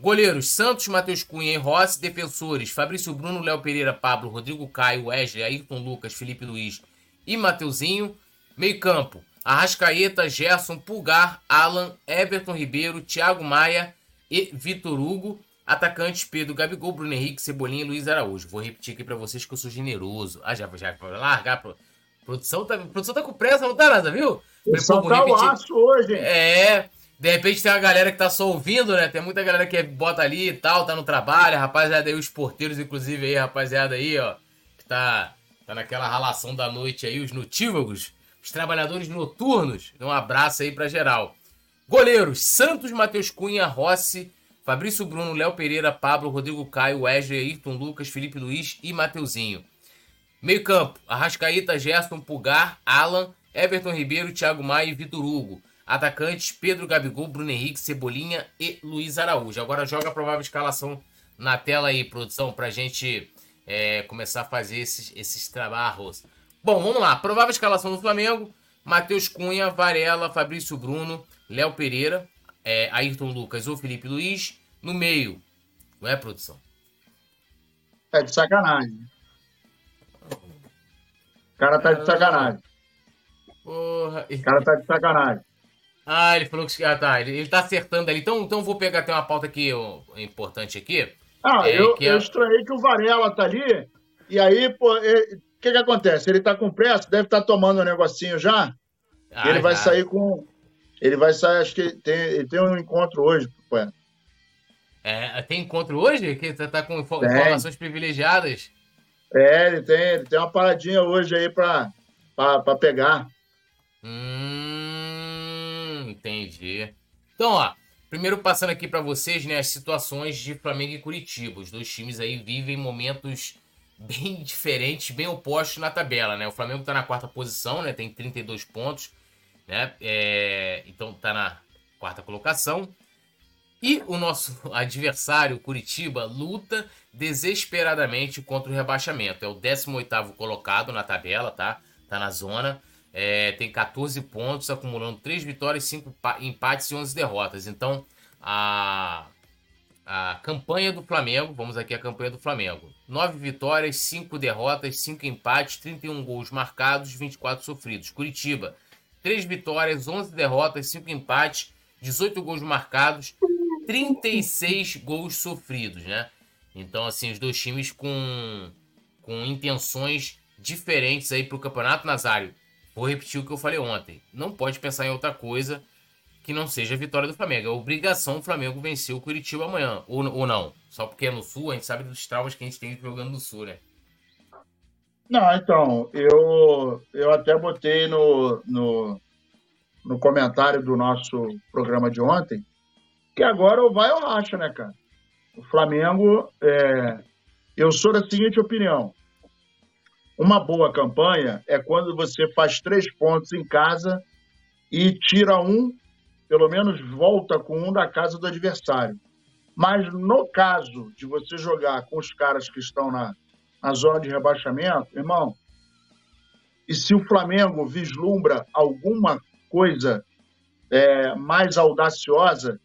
Goleiros: Santos, Matheus Cunha e Rossi. Defensores: Fabrício Bruno, Léo Pereira, Pablo, Rodrigo Caio, Wesley, Ayrton Lucas, Felipe Luiz e Mateuzinho. Meio-campo: Arrascaeta, Gerson, Pulgar, Alan, Everton Ribeiro, Thiago Maia e Vitor Hugo. Atacantes: Pedro Gabigol, Bruno Henrique, Cebolinha e Luiz Araújo. Vou repetir aqui para vocês que eu sou generoso. Ah, já, já vou largar. Pro... Produção tá, produção tá com pressa, não tá nada, viu? Produção tá o aço hoje. É. De repente tem uma galera que tá só ouvindo, né? Tem muita galera que bota ali e tal, tá no trabalho, rapaziada aí, os porteiros, inclusive aí, rapaziada aí, ó, que tá, tá naquela ralação da noite aí, os notívagos, os trabalhadores noturnos. Um abraço aí pra geral. Goleiros: Santos, Matheus Cunha, Rossi, Fabrício Bruno, Léo Pereira, Pablo, Rodrigo Caio, Wesley, Ayrton Lucas, Felipe Luiz e Mateuzinho. Meio campo: Arrascaíta, Gerson, Pugar, Alan, Everton Ribeiro, Thiago Maia e Vitor Hugo. Atacantes Pedro Gabigol, Bruno Henrique, Cebolinha e Luiz Araújo. Agora joga a provável escalação na tela aí, produção, pra gente é, começar a fazer esses, esses trabalhos. Bom, vamos lá. Provável escalação do Flamengo: Matheus Cunha, Varela, Fabrício Bruno, Léo Pereira, é, Ayrton Lucas ou Felipe Luiz. No meio, não é, produção? É de sacanagem. O cara tá de sacanagem. Porra. O cara tá de sacanagem. Ah, ele falou que. Ah, tá. Ele, ele tá acertando ali. Então, então vou pegar até uma pauta aqui ó, importante aqui. Ah, é, eu, que eu é... estranhei que o Varela tá ali. E aí, pô, o que que acontece? Ele tá com pressa, deve estar tá tomando um negocinho já. Ah, ele vai já. sair com. Ele vai sair, acho que tem, ele tem um encontro hoje, pô. É, tem encontro hoje? Que tá, tá com informações privilegiadas? É, ele tem, ele tem uma paradinha hoje aí pra, pra, pra pegar. Hum entendi. Então, ó, primeiro passando aqui para vocês, né, as situações de Flamengo e Curitiba. Os dois times aí vivem momentos bem diferentes, bem opostos na tabela, né? O Flamengo tá na quarta posição, né? Tem 32 pontos, né? É, então tá na quarta colocação. E o nosso [LAUGHS] adversário, Curitiba, luta desesperadamente contra o rebaixamento. É o 18º colocado na tabela, tá? Tá na zona. é, tem 14 pontos, acumulando 3 vitórias, 5 empates e 11 derrotas. Então, a, a campanha do Flamengo, vamos aqui a campanha do Flamengo. 9 vitórias, 5 derrotas, 5 empates, 31 gols marcados, 24 sofridos. Curitiba, 3 vitórias, 11 derrotas, 5 empates, 18 gols marcados, 36 gols sofridos, né? Então, assim, os dois times com, com intenções diferentes aí para o Campeonato Nazário. Vou repetir o que eu falei ontem. Não pode pensar em outra coisa que não seja a vitória do Flamengo. É obrigação o Flamengo vencer o Curitiba amanhã. Ou, ou não. Só porque é no Sul, a gente sabe dos traumas que a gente tem jogando no Sul, né? Não, então, eu, eu até botei no, no, no comentário do nosso programa de ontem que agora vai ou racha, né, cara? O Flamengo, é, eu sou da seguinte opinião: uma boa campanha é quando você faz três pontos em casa e tira um, pelo menos volta com um da casa do adversário. Mas no caso de você jogar com os caras que estão na, na zona de rebaixamento, irmão, e se o Flamengo vislumbra alguma coisa é, mais audaciosa,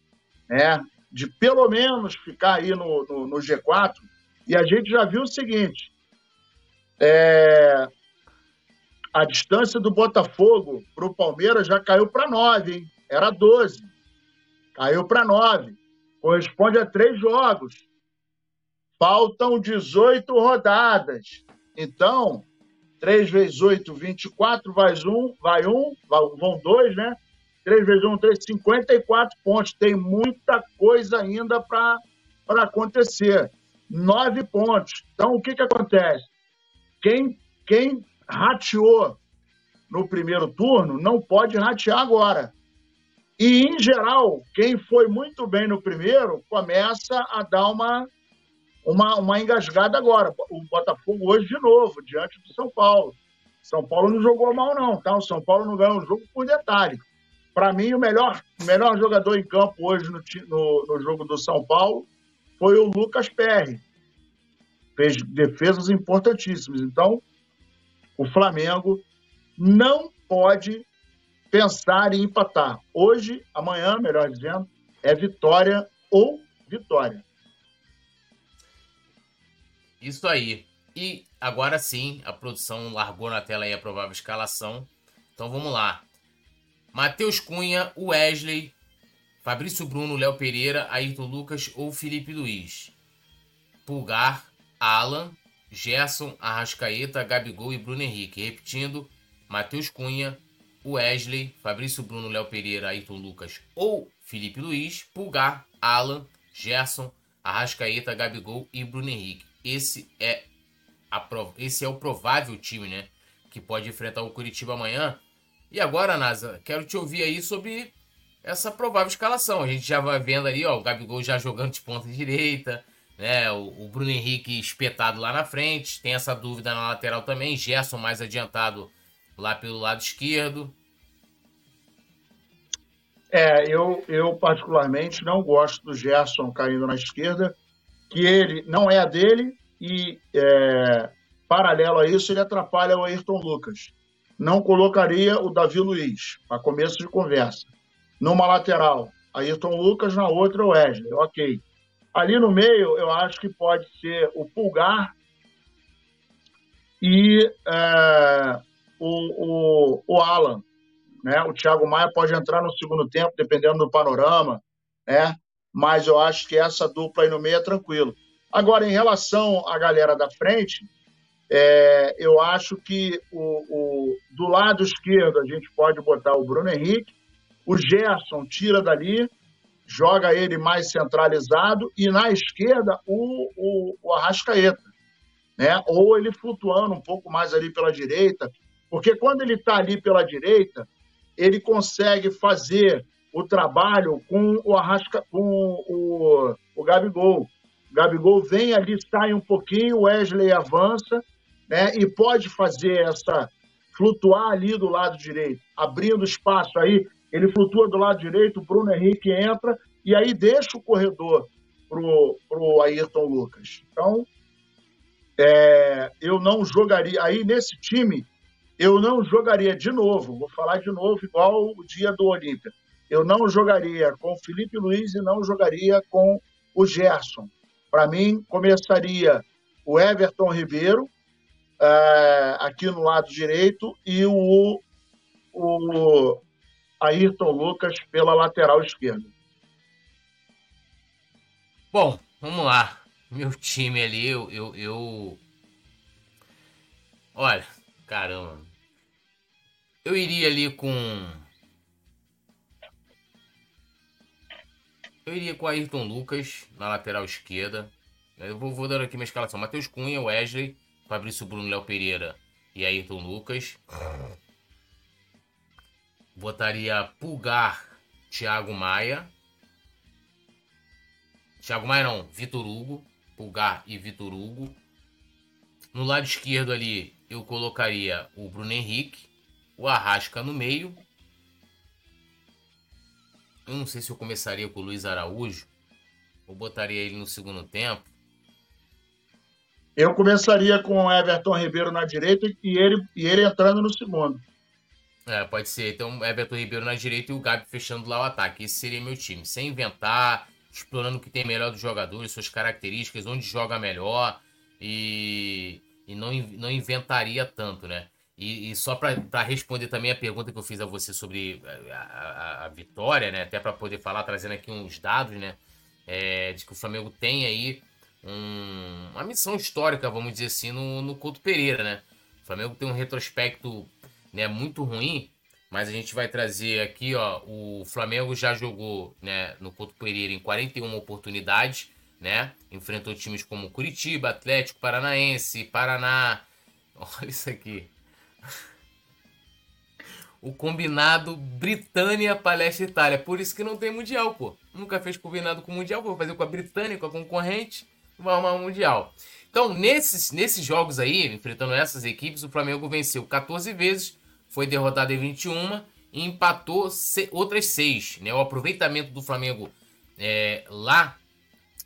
é, de pelo menos ficar aí no, no, no G4, e a gente já viu o seguinte: é, a distância do Botafogo para o Palmeiras já caiu para 9, hein? Era 12. Caiu para 9. Corresponde a três jogos. Faltam 18 rodadas. Então, 3 vezes 8, 24, vai um, vai um, vão dois, né? 3 vezes 1, 3, 54 pontos. Tem muita coisa ainda para acontecer. Nove pontos. Então, o que, que acontece? Quem, quem rateou no primeiro turno não pode ratear agora. E, em geral, quem foi muito bem no primeiro começa a dar uma, uma, uma engasgada agora. O Botafogo hoje, de novo, diante do São Paulo. São Paulo não jogou mal, não, tá? O São Paulo não ganhou o jogo por detalhe. Para mim, o melhor, melhor jogador em campo hoje no, no, no jogo do São Paulo foi o Lucas Perry fez defesas importantíssimas. Então, o Flamengo não pode pensar em empatar. Hoje, amanhã, melhor dizendo, é vitória ou vitória. Isso aí. E agora sim, a produção largou na tela aí a provável escalação. Então vamos lá. Matheus Cunha, Wesley, Fabrício Bruno, Léo Pereira, Ayrton Lucas ou Felipe Luiz. Pulgar, Alan, Gerson, Arrascaeta, Gabigol e Bruno Henrique. Repetindo, Matheus Cunha, Wesley, Fabrício Bruno, Léo Pereira, Ayrton Lucas ou Felipe Luiz, Pulgar, Alan, Gerson, Arrascaeta, Gabigol e Bruno Henrique. Esse é, a, esse é o provável time, né? Que pode enfrentar o Curitiba amanhã. E agora, Nasa, quero te ouvir aí sobre essa provável escalação. A gente já vai vendo ali, ó, o Gabigol já jogando de ponta direita, né? O, o, Bruno Henrique espetado lá na frente, tem essa dúvida na lateral também, Gerson mais adiantado lá pelo lado esquerdo. É, eu, eu particularmente não gosto do Gerson caindo na esquerda, que ele não é a dele e é, paralelo a isso ele atrapalha o Ayrton Lucas. Não colocaria o Davi Luiz, a começo de conversa. Numa lateral, Ayrton Lucas, na outra o Wesley, ok. Ali no meio, eu acho que pode ser o Pulgar e é, o, o, o Alan. Né? O Thiago Maia pode entrar no segundo tempo, dependendo do panorama, né? Mas eu acho que essa dupla aí no meio é tranquilo. Agora, em relação à galera da frente, é, eu acho que o, o, do lado esquerdo a gente pode botar o Bruno Henrique, o Gerson tira dali, joga ele mais centralizado e na esquerda o, o, o Arrascaeta, né? Ou ele flutuando um pouco mais ali pela direita, porque quando ele está ali pela direita, ele consegue fazer o trabalho com o Arrasca, com o, o Gabigol. O Gabigol vem ali, sai um pouquinho, o Wesley avança, né? E pode fazer essa flutuar ali do lado direito, abrindo espaço aí ele flutua do lado direito, o Bruno Henrique entra e aí deixa o corredor pro, pro Ayrton Lucas. Então, é, eu não jogaria. Aí nesse time, eu não jogaria de novo, vou falar de novo, igual o dia do Olímpia. Eu não jogaria com o Felipe Luiz e não jogaria com o Gerson. Para mim, começaria o Everton Ribeiro, é, aqui no lado direito, e o, o Ayrton Lucas pela lateral esquerda. Bom, vamos lá. Meu time ali, eu, eu, eu... Olha, caramba. Eu iria ali com. Eu iria com Ayrton Lucas na lateral esquerda. Eu vou, vou dar aqui minha escalação: Matheus Cunha, Wesley, Fabrício Bruno, Léo Pereira e Ayrton Lucas. Botaria Pulgar, Thiago Maia. Thiago Maia não, Vitor Hugo. Pulgar e Vitor Hugo. No lado esquerdo ali, eu colocaria o Bruno Henrique o Arrasca no meio. Eu não sei se eu começaria com o Luiz Araújo ou botaria ele no segundo tempo. Eu começaria com o Everton Ribeiro na direita e ele, e ele entrando no segundo. É, pode ser. Então, Everton Ribeiro na direita e o Gabi fechando lá o ataque. Esse seria meu time. Sem inventar, explorando o que tem melhor dos jogadores, suas características, onde joga melhor. E, e não, não inventaria tanto, né? E, e só para responder também a pergunta que eu fiz a você sobre a, a, a vitória, né? Até para poder falar, trazendo aqui uns dados, né? É, de que o Flamengo tem aí um, uma missão histórica, vamos dizer assim, no, no Couto Pereira, né? O Flamengo tem um retrospecto né, muito ruim, mas a gente vai trazer aqui, ó, o Flamengo já jogou né, no Couto Pereira em 41 oportunidades, né? Enfrentou times como Curitiba, Atlético Paranaense, Paraná. [LAUGHS] Olha isso aqui o combinado Britânia, Palestra Itália. Por isso que não tem Mundial, pô. Nunca fez combinado com o Mundial, vou fazer com a Britânia, com a concorrente, vai arrumar o Mundial. Então, nesses, nesses jogos aí, enfrentando essas equipes, o Flamengo venceu 14 vezes, foi derrotado em 21 e empatou outras 6. Né? O aproveitamento do Flamengo é, lá,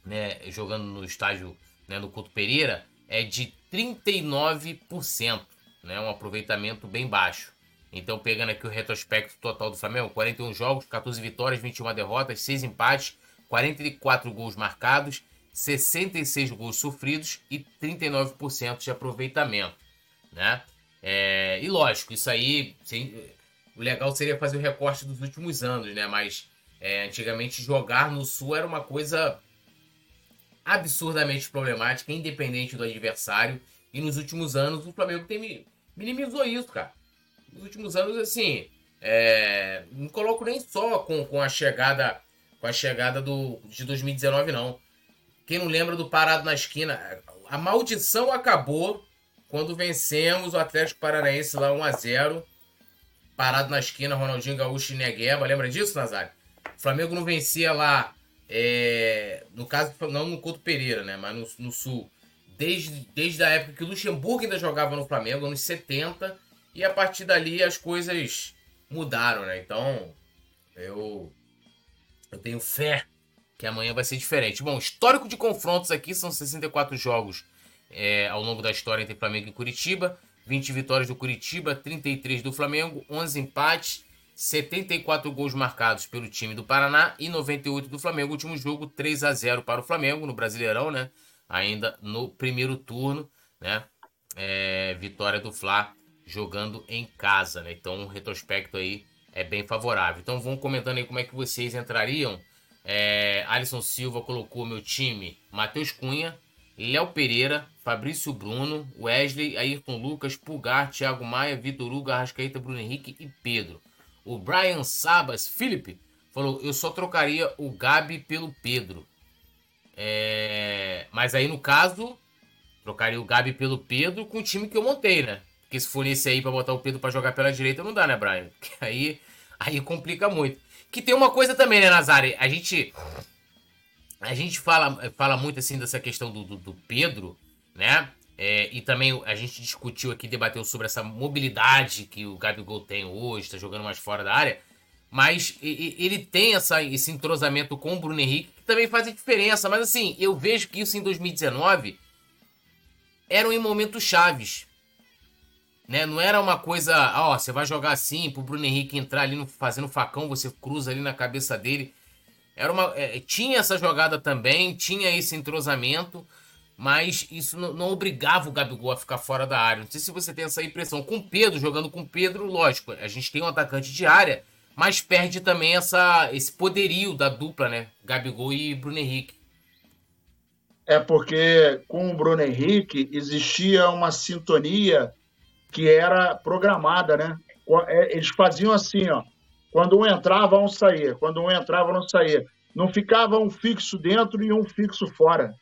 né, jogando no estágio né, no Couto Pereira, é de 39% né? Um aproveitamento bem baixo. Então, pegando aqui o retrospecto total do Flamengo, 41 jogos, 14 vitórias, 21 derrotas, 6 empates, 44 gols marcados, 66 gols sofridos e 39% de aproveitamento, né? É, e lógico, isso aí, sim, o legal seria fazer o recorte dos últimos anos, né? Mas é, antigamente jogar no Sul era uma coisa absurdamente problemática, independente do adversário. E nos últimos anos o Flamengo tem, minimizou isso, cara. Nos últimos anos, assim, é, não coloco nem só com, com a chegada com a chegada do, de 2019, não. Quem não lembra do parado na esquina, a maldição acabou quando vencemos o Atlético Paranaense lá 1 a 0 Parado na esquina, Ronaldinho Gaúcho e Negueba. Lembra disso, Nazário? O Flamengo não vencia lá, é, no caso, não no Couto Pereira, né? Mas no, no Sul desde, desde a época que o Luxemburgo ainda jogava no Flamengo, anos 70, e a partir dali as coisas mudaram, né? Então, eu, eu tenho fé que amanhã vai ser diferente. Bom, histórico de confrontos aqui são 64 jogos é, ao longo da história entre Flamengo e Curitiba. 20 vitórias do Curitiba, 33 do Flamengo, 11 empates, 74 gols marcados pelo time do Paraná e 98 do Flamengo. Último jogo 3 a 0 para o Flamengo no Brasileirão, né? ainda no primeiro turno, né? É, vitória do Fla jogando em casa, né? Então o retrospecto aí é bem favorável. Então vão comentando aí como é que vocês entrariam. É, Alisson Silva colocou meu time: Matheus Cunha, Léo Pereira, Fabrício Bruno, Wesley, Ayrton Lucas, Pulgar, Thiago Maia, Vitor Hugo, Arrascaeta, Bruno Henrique e Pedro. O Brian Sabas, Felipe, falou: eu só trocaria o Gabi pelo Pedro. É... Mas aí, no caso, trocaria o Gabi pelo Pedro com o time que eu montei, né? Porque se for nesse aí pra botar o Pedro para jogar pela direita, não dá, né, Brian? [LAUGHS] Porque aí, aí complica muito. Que tem uma coisa também, né, Nazari? A gente. A gente fala, fala muito assim dessa questão do, do, do Pedro, né? É, e também a gente discutiu aqui, debateu sobre essa mobilidade que o Gabigol tem hoje, tá jogando mais fora da área. Mas ele tem essa, esse entrosamento com o Bruno Henrique que também faz a diferença. Mas assim, eu vejo que isso em 2019 eram em momentos chaves. Né? Não era uma coisa, ó, você vai jogar assim pro Bruno Henrique entrar ali no, fazendo facão, você cruza ali na cabeça dele. Era uma, é, tinha essa jogada também, tinha esse entrosamento, mas isso não, não, obrigava o Gabigol a ficar fora da área. Não sei se você tem essa impressão. Com Pedro, jogando com Pedro, lógico, a gente tem um atacante de área, mas perde também essa, esse poderio da dupla, né? Gabigol e Bruno Henrique. É porque com o Bruno Henrique existia uma sintonia que era programada, né? É, eles faziam assim, ó. Quando um entrava, um saía. Quando um entrava, não saía. Não ficava um fixo dentro e um fixo fora,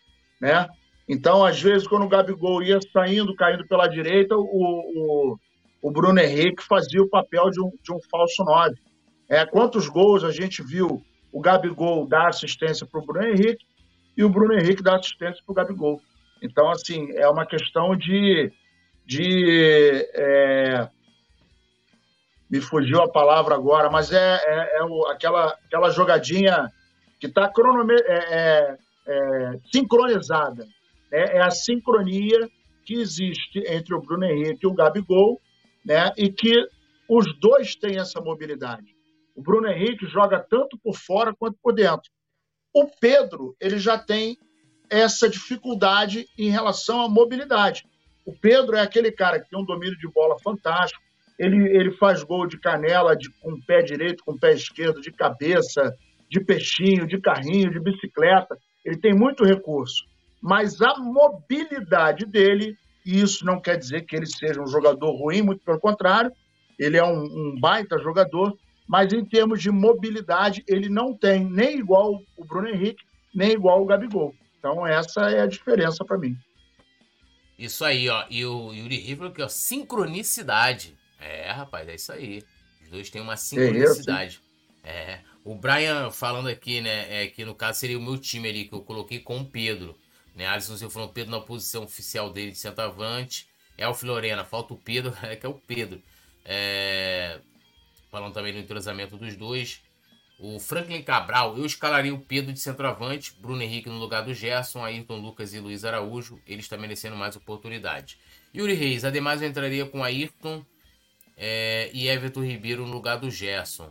né? Então, às vezes, quando o Gabigol ia saindo, caindo pela direita, o, o, o Bruno Henrique fazia o papel de um, de um falso 9. É, quantos gols a gente viu o Gabigol dar assistência para o Bruno Henrique e o Bruno Henrique dar assistência para o Gabigol. Então, assim, é uma questão de. De é... Me fugiu a palavra agora, mas é, é, é o, aquela, aquela jogadinha que está é, é, é, sincronizada. Né? É a sincronia que existe entre o Bruno Henrique e o Gabigol, né? e que os dois têm essa mobilidade. O Bruno Henrique joga tanto por fora quanto por dentro. O Pedro ele já tem essa dificuldade em relação à mobilidade. O Pedro é aquele cara que tem um domínio de bola fantástico, ele, ele faz gol de canela de, com o pé direito, com o pé esquerdo, de cabeça, de peixinho, de carrinho, de bicicleta. Ele tem muito recurso mas a mobilidade dele, e isso não quer dizer que ele seja um jogador ruim, muito pelo contrário, ele é um, um baita jogador, mas em termos de mobilidade, ele não tem nem igual o Bruno Henrique, nem igual o Gabigol. Então, essa é a diferença para mim. Isso aí, ó. E o Yuri River, que é sincronicidade. É, rapaz, é isso aí. Os dois têm uma sincronicidade. É, é. O Brian falando aqui, né, é que no caso seria o meu time ali, que eu coloquei com o Pedro. Né? Alisson Silva falou Pedro na posição oficial dele de centroavante. É o Florena, falta o Pedro, [LAUGHS] é que é o Pedro. É... Falando também do entrosamento dos dois. O Franklin Cabral, eu escalaria o Pedro de centroavante, Bruno Henrique no lugar do Gerson, Ayrton Lucas e Luiz Araújo, eles estão merecendo mais oportunidade. Yuri Reis, ademais eu entraria com Ayrton é, e Everton Ribeiro no lugar do Gerson.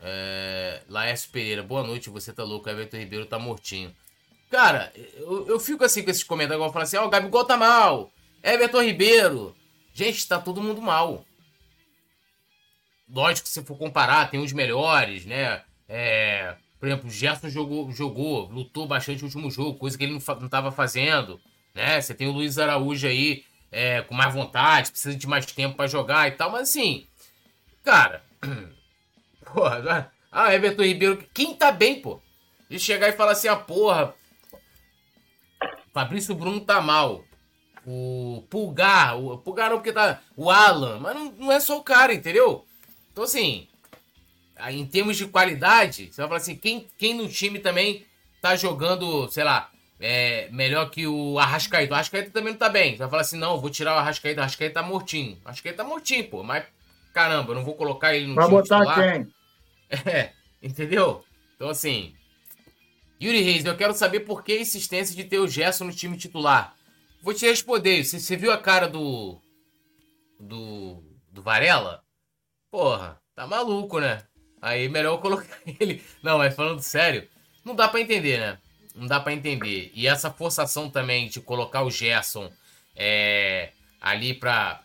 É, Laércio Pereira, boa noite, você tá louco, Everton Ribeiro tá mortinho. Cara, eu, eu fico assim com esses comentários, igual falar assim, ó, oh, o Gabigol tá mal, Everton Ribeiro. Gente, tá todo mundo mal. Lógico que se for comparar, tem os melhores, né? É, por exemplo, o Gerson jogou, jogou, lutou bastante no último jogo, coisa que ele não, não tava fazendo, né? Você tem o Luiz Araújo aí é, com mais vontade, precisa de mais tempo para jogar e tal, mas assim, cara, [CLEARS THROAT] porra, ah, Everton Ribeiro, quem tá bem, pô? De chegar e falar assim, ah, porra, Fabrício Bruno tá mal. O Pulgar, o Pulgar não porque tá. O Alan, mas não, não é só o cara, entendeu? Então assim, em termos de qualidade, você vai falar assim, quem, quem no time também tá jogando, sei lá, é, melhor que o Arrascaeta. O Arrascaeta também não tá bem. Você vai falar assim, não, vou tirar o Arrascaeta, o Arrascaeta tá mortinho. O Arrascaeta tá mortinho, pô, mas caramba, eu não vou colocar ele no vai time botar titular. quem? [LAUGHS] É, entendeu? Então assim, Yuri Reis, eu quero saber por que a insistência de ter o Gerson no time titular. Vou te responder. Você, você viu a cara do. Do. Do Varela? Porra, tá maluco, né? Aí melhor eu colocar [LAUGHS] ele. Não, mas falando sério, não dá para entender, né? Não dá para entender. E essa forçação também de colocar o Gerson é, ali pra,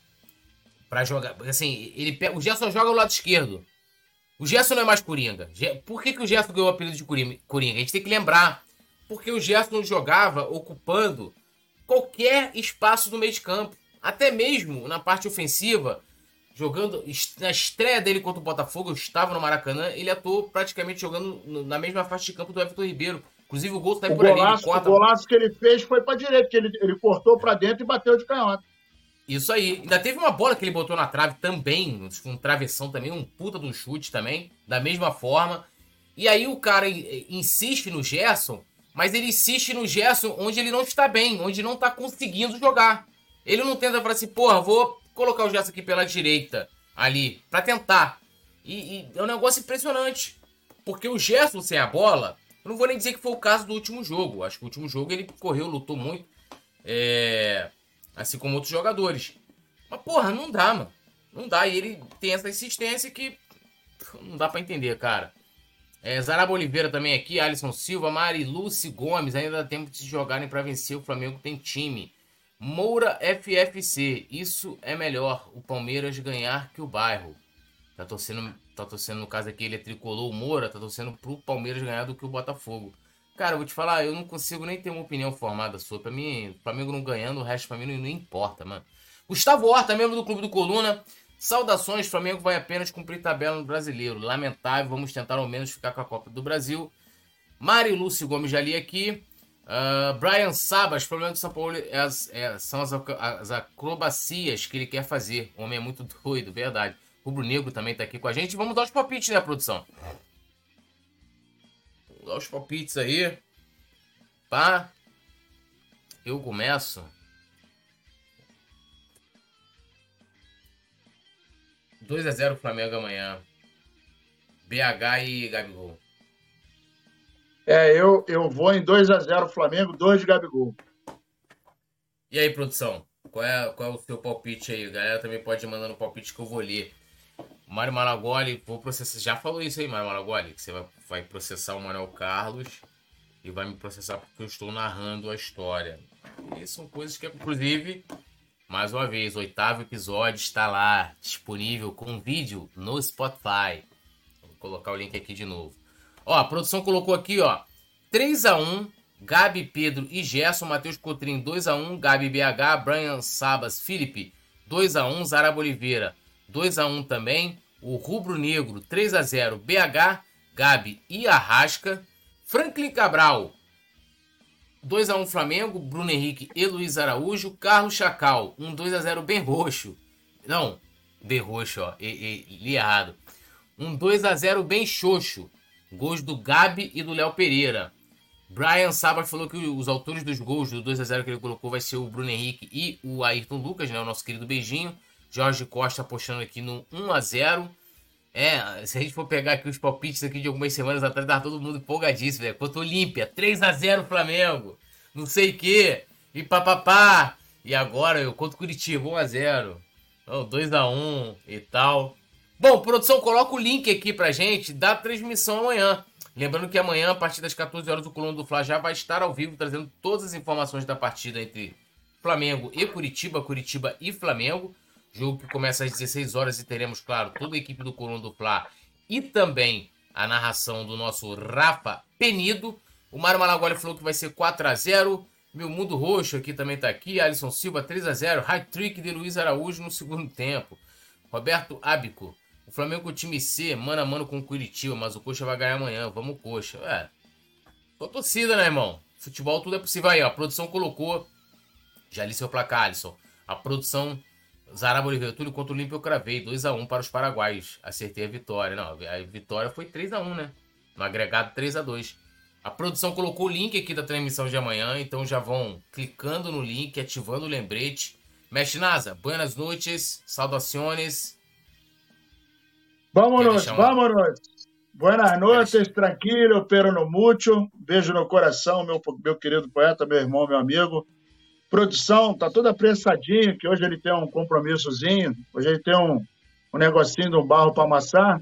pra jogar. Assim, ele, o Gerson joga o lado esquerdo. O Gerson não é mais Coringa. Por que, que o Gerson ganhou o apelido de Coringa? A gente tem que lembrar. Porque o Gerson jogava ocupando qualquer espaço do meio de campo. Até mesmo na parte ofensiva, jogando na estreia dele contra o Botafogo, eu estava no Maracanã, ele atuou praticamente jogando na mesma faixa de campo do Everton Ribeiro. Inclusive o gol está por golaço, ali. O golaço que ele fez foi para direita, que ele, ele cortou para dentro e bateu de canhota. Isso aí. Ainda teve uma bola que ele botou na trave também, um travessão também, um puta de um chute também, da mesma forma. E aí o cara insiste no Gerson, mas ele insiste no Gerson onde ele não está bem, onde não está conseguindo jogar. Ele não tenta falar assim, porra, vou colocar o Gerson aqui pela direita, ali, para tentar. E, e, é um negócio impressionante. Porque o Gerson sem a bola, eu não vou nem dizer que foi o caso do último jogo. Acho que o último jogo ele correu, lutou muito. É assim como outros jogadores. Mas, porra, não dá, mano. Não dá. E ele tem essa insistência que não dá para entender, cara. É, Zaraba Oliveira também aqui, Alisson Silva, Mari Lucy Gomes, ainda dá tempo de se jogarem para vencer. O Flamengo tem time. Moura FFC, isso é melhor. O Palmeiras ganhar que o bairro. Tá torcendo, tá torcendo no caso aqui, ele é tricolor, o Moura, tá torcendo pro Palmeiras ganhar do que o Botafogo. Cara, vou te falar, eu não consigo nem ter uma opinião formada sua. Pra mim, o Flamengo não ganhando, o resto pra mim não, não importa, mano. Gustavo Horta, membro do Clube do Coluna. Saudações, Flamengo vai apenas cumprir tabela no brasileiro. Lamentável, vamos tentar ao menos ficar com a Copa do Brasil. Mari Lúcio Gomes já li aqui. Uh, Brian Sabas, problema do São Paulo é as, é, são as, as, acrobacias que ele quer fazer. O homem é muito [LAUGHS] doido, verdade. Rubro Negro também tá aqui com a gente. Vamos dar os palpites, né, produção? Vamos dar os palpites aí. Pá. Eu começo. 2x0 Flamengo amanhã. BH e Gabigol. É, eu, eu vou em 2x0 Flamengo, 2 de Gabigol. E aí, produção? Qual é, qual é o seu palpite aí? A galera também pode ir mandando o palpite que eu vou ler. Mário Maragoli, vou processar. Já falou isso aí, Mário Maragoli? Que você vai, vai processar o Manuel Carlos e vai me processar porque eu estou narrando a história. E são coisas que, inclusive, mais uma vez, o oitavo episódio está lá, disponível com vídeo no Spotify. Vou colocar o link aqui de novo. Ó, a produção colocou aqui, ó, 3 a 1 Gabi, Pedro e Gerson, Matheus Cotrim 2 a 1 Gabi BH, Brian Sabas, Felipe 2 a 1 Zaraba Oliveira 2 a 1 também, o Rubro Negro 3 a 0 BH, Gabi e Arrasca, Franklin Cabral 2x1 Flamengo, Bruno Henrique e Luiz Araújo. Carlos Chacal, um 2x0 bem roxo. Não, bem roxo, ó. E, e, li errado. Um 2x0 bem xoxo. Gols do Gabi e do Léo Pereira. Brian Sabat falou que os autores dos gols do 2x0 que ele colocou vai ser o Bruno Henrique e o Ayrton Lucas, né? O nosso querido beijinho. Jorge Costa apostando aqui no 1x0. É, se a gente for pegar aqui os palpites aqui de algumas semanas atrás, tava todo mundo empolgadíssimo, velho. Quanto Olímpia, 3x0 Flamengo, não sei o quê, e papapá. E agora eu conto Curitiba, 1x0, 2x1 e tal. Bom, produção, coloca o link aqui pra gente da transmissão amanhã. Lembrando que amanhã, a partir das 14 horas, o Coluna do Fla já vai estar ao vivo, trazendo todas as informações da partida entre Flamengo e Curitiba, Curitiba e Flamengo. Jogo que começa às 16 horas e teremos, claro, toda a equipe do Coluna do Fla e também a narração do nosso Rafa Penido. O Mário Malagoli falou que vai ser 4 a 0 Meu Mundo Roxo aqui também tá aqui. Alisson Silva 3 a 0 High trick de Luiz Araújo no segundo tempo. Roberto Ábico. O Flamengo time C, mano a mano com o Curitiba, mas o Coxa vai ganhar amanhã. Vamos, Coxa. É. Tô torcida, né, irmão? Futebol tudo é possível aí, ó. A produção colocou. Já li seu placar, Alisson. A produção Zaraba Oliveira Túlio contra o Olímpio eu cravei 2x1 para os paraguaios. Acertei a vitória. Não, a vitória foi 3x1, né? No agregado 3x2. A produção colocou o link aqui da transmissão de amanhã, então já vão clicando no link, ativando o lembrete. Mestre Nasa, buenas noites, saudações. Vámonos, vámonos. Buenas noites, tranquilo, pero no mucho. Beijo no coração, meu, meu querido poeta, meu irmão, meu amigo. Produção, tá toda apressadinha, que hoje ele tem um compromissozinho, hoje ele tem um, um negocinho de um barro para amassar.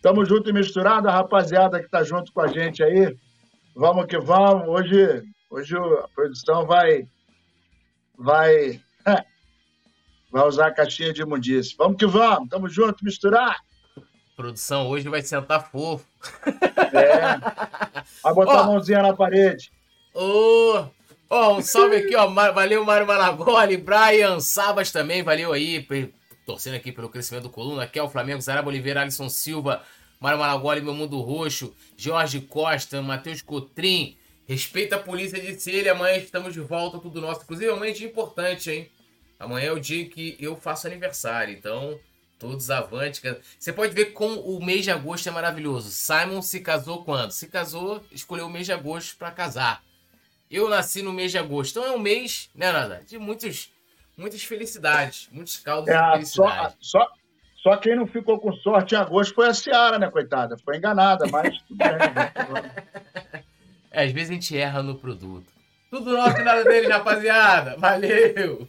Tamo junto e misturado, a rapaziada que tá junto com a gente aí. Vamos que vamos. Hoje, hoje a produção vai vai [LAUGHS] vai usar a caixinha de imundice. Vamos que vamos, tamo junto, misturar. Produção hoje vai sentar fofo. É. [LAUGHS] Vai botar oh. a mãozinha na parede. Ô, oh. Ó, um salve aqui, ó. Valeu, Mário Malagoli, Brian Sabas também, valeu aí, torcendo aqui pelo crescimento do Coluna. Aqui é o Flamengo, Zaraba Oliveira, Alisson Silva, Mário Malagoli, Meu Mundo Roxo, Jorge Costa, Matheus Cotrim. Respeita a polícia, disse ele. Amanhã estamos de volta, tudo nosso. Inclusive, amanhã é dia importante, hein? Amanhã é o dia que eu faço aniversário, então todos avante. Você pode ver como o mês de agosto é maravilhoso. Simon se casou quando? Se casou, escolheu o mês de agosto para casar. Eu nasci no mês de agosto. Então é um mês, né, Nada? De muitos, muitas felicidades, muitos caldos é, de felicidade. Só, só, só, quem não ficou com sorte em agosto foi a Seara, né, coitada? Foi enganada, mas tudo bem. Né? [LAUGHS] é, às vezes a gente erra no produto. Tudo nosso e nada dele, rapaziada. Valeu!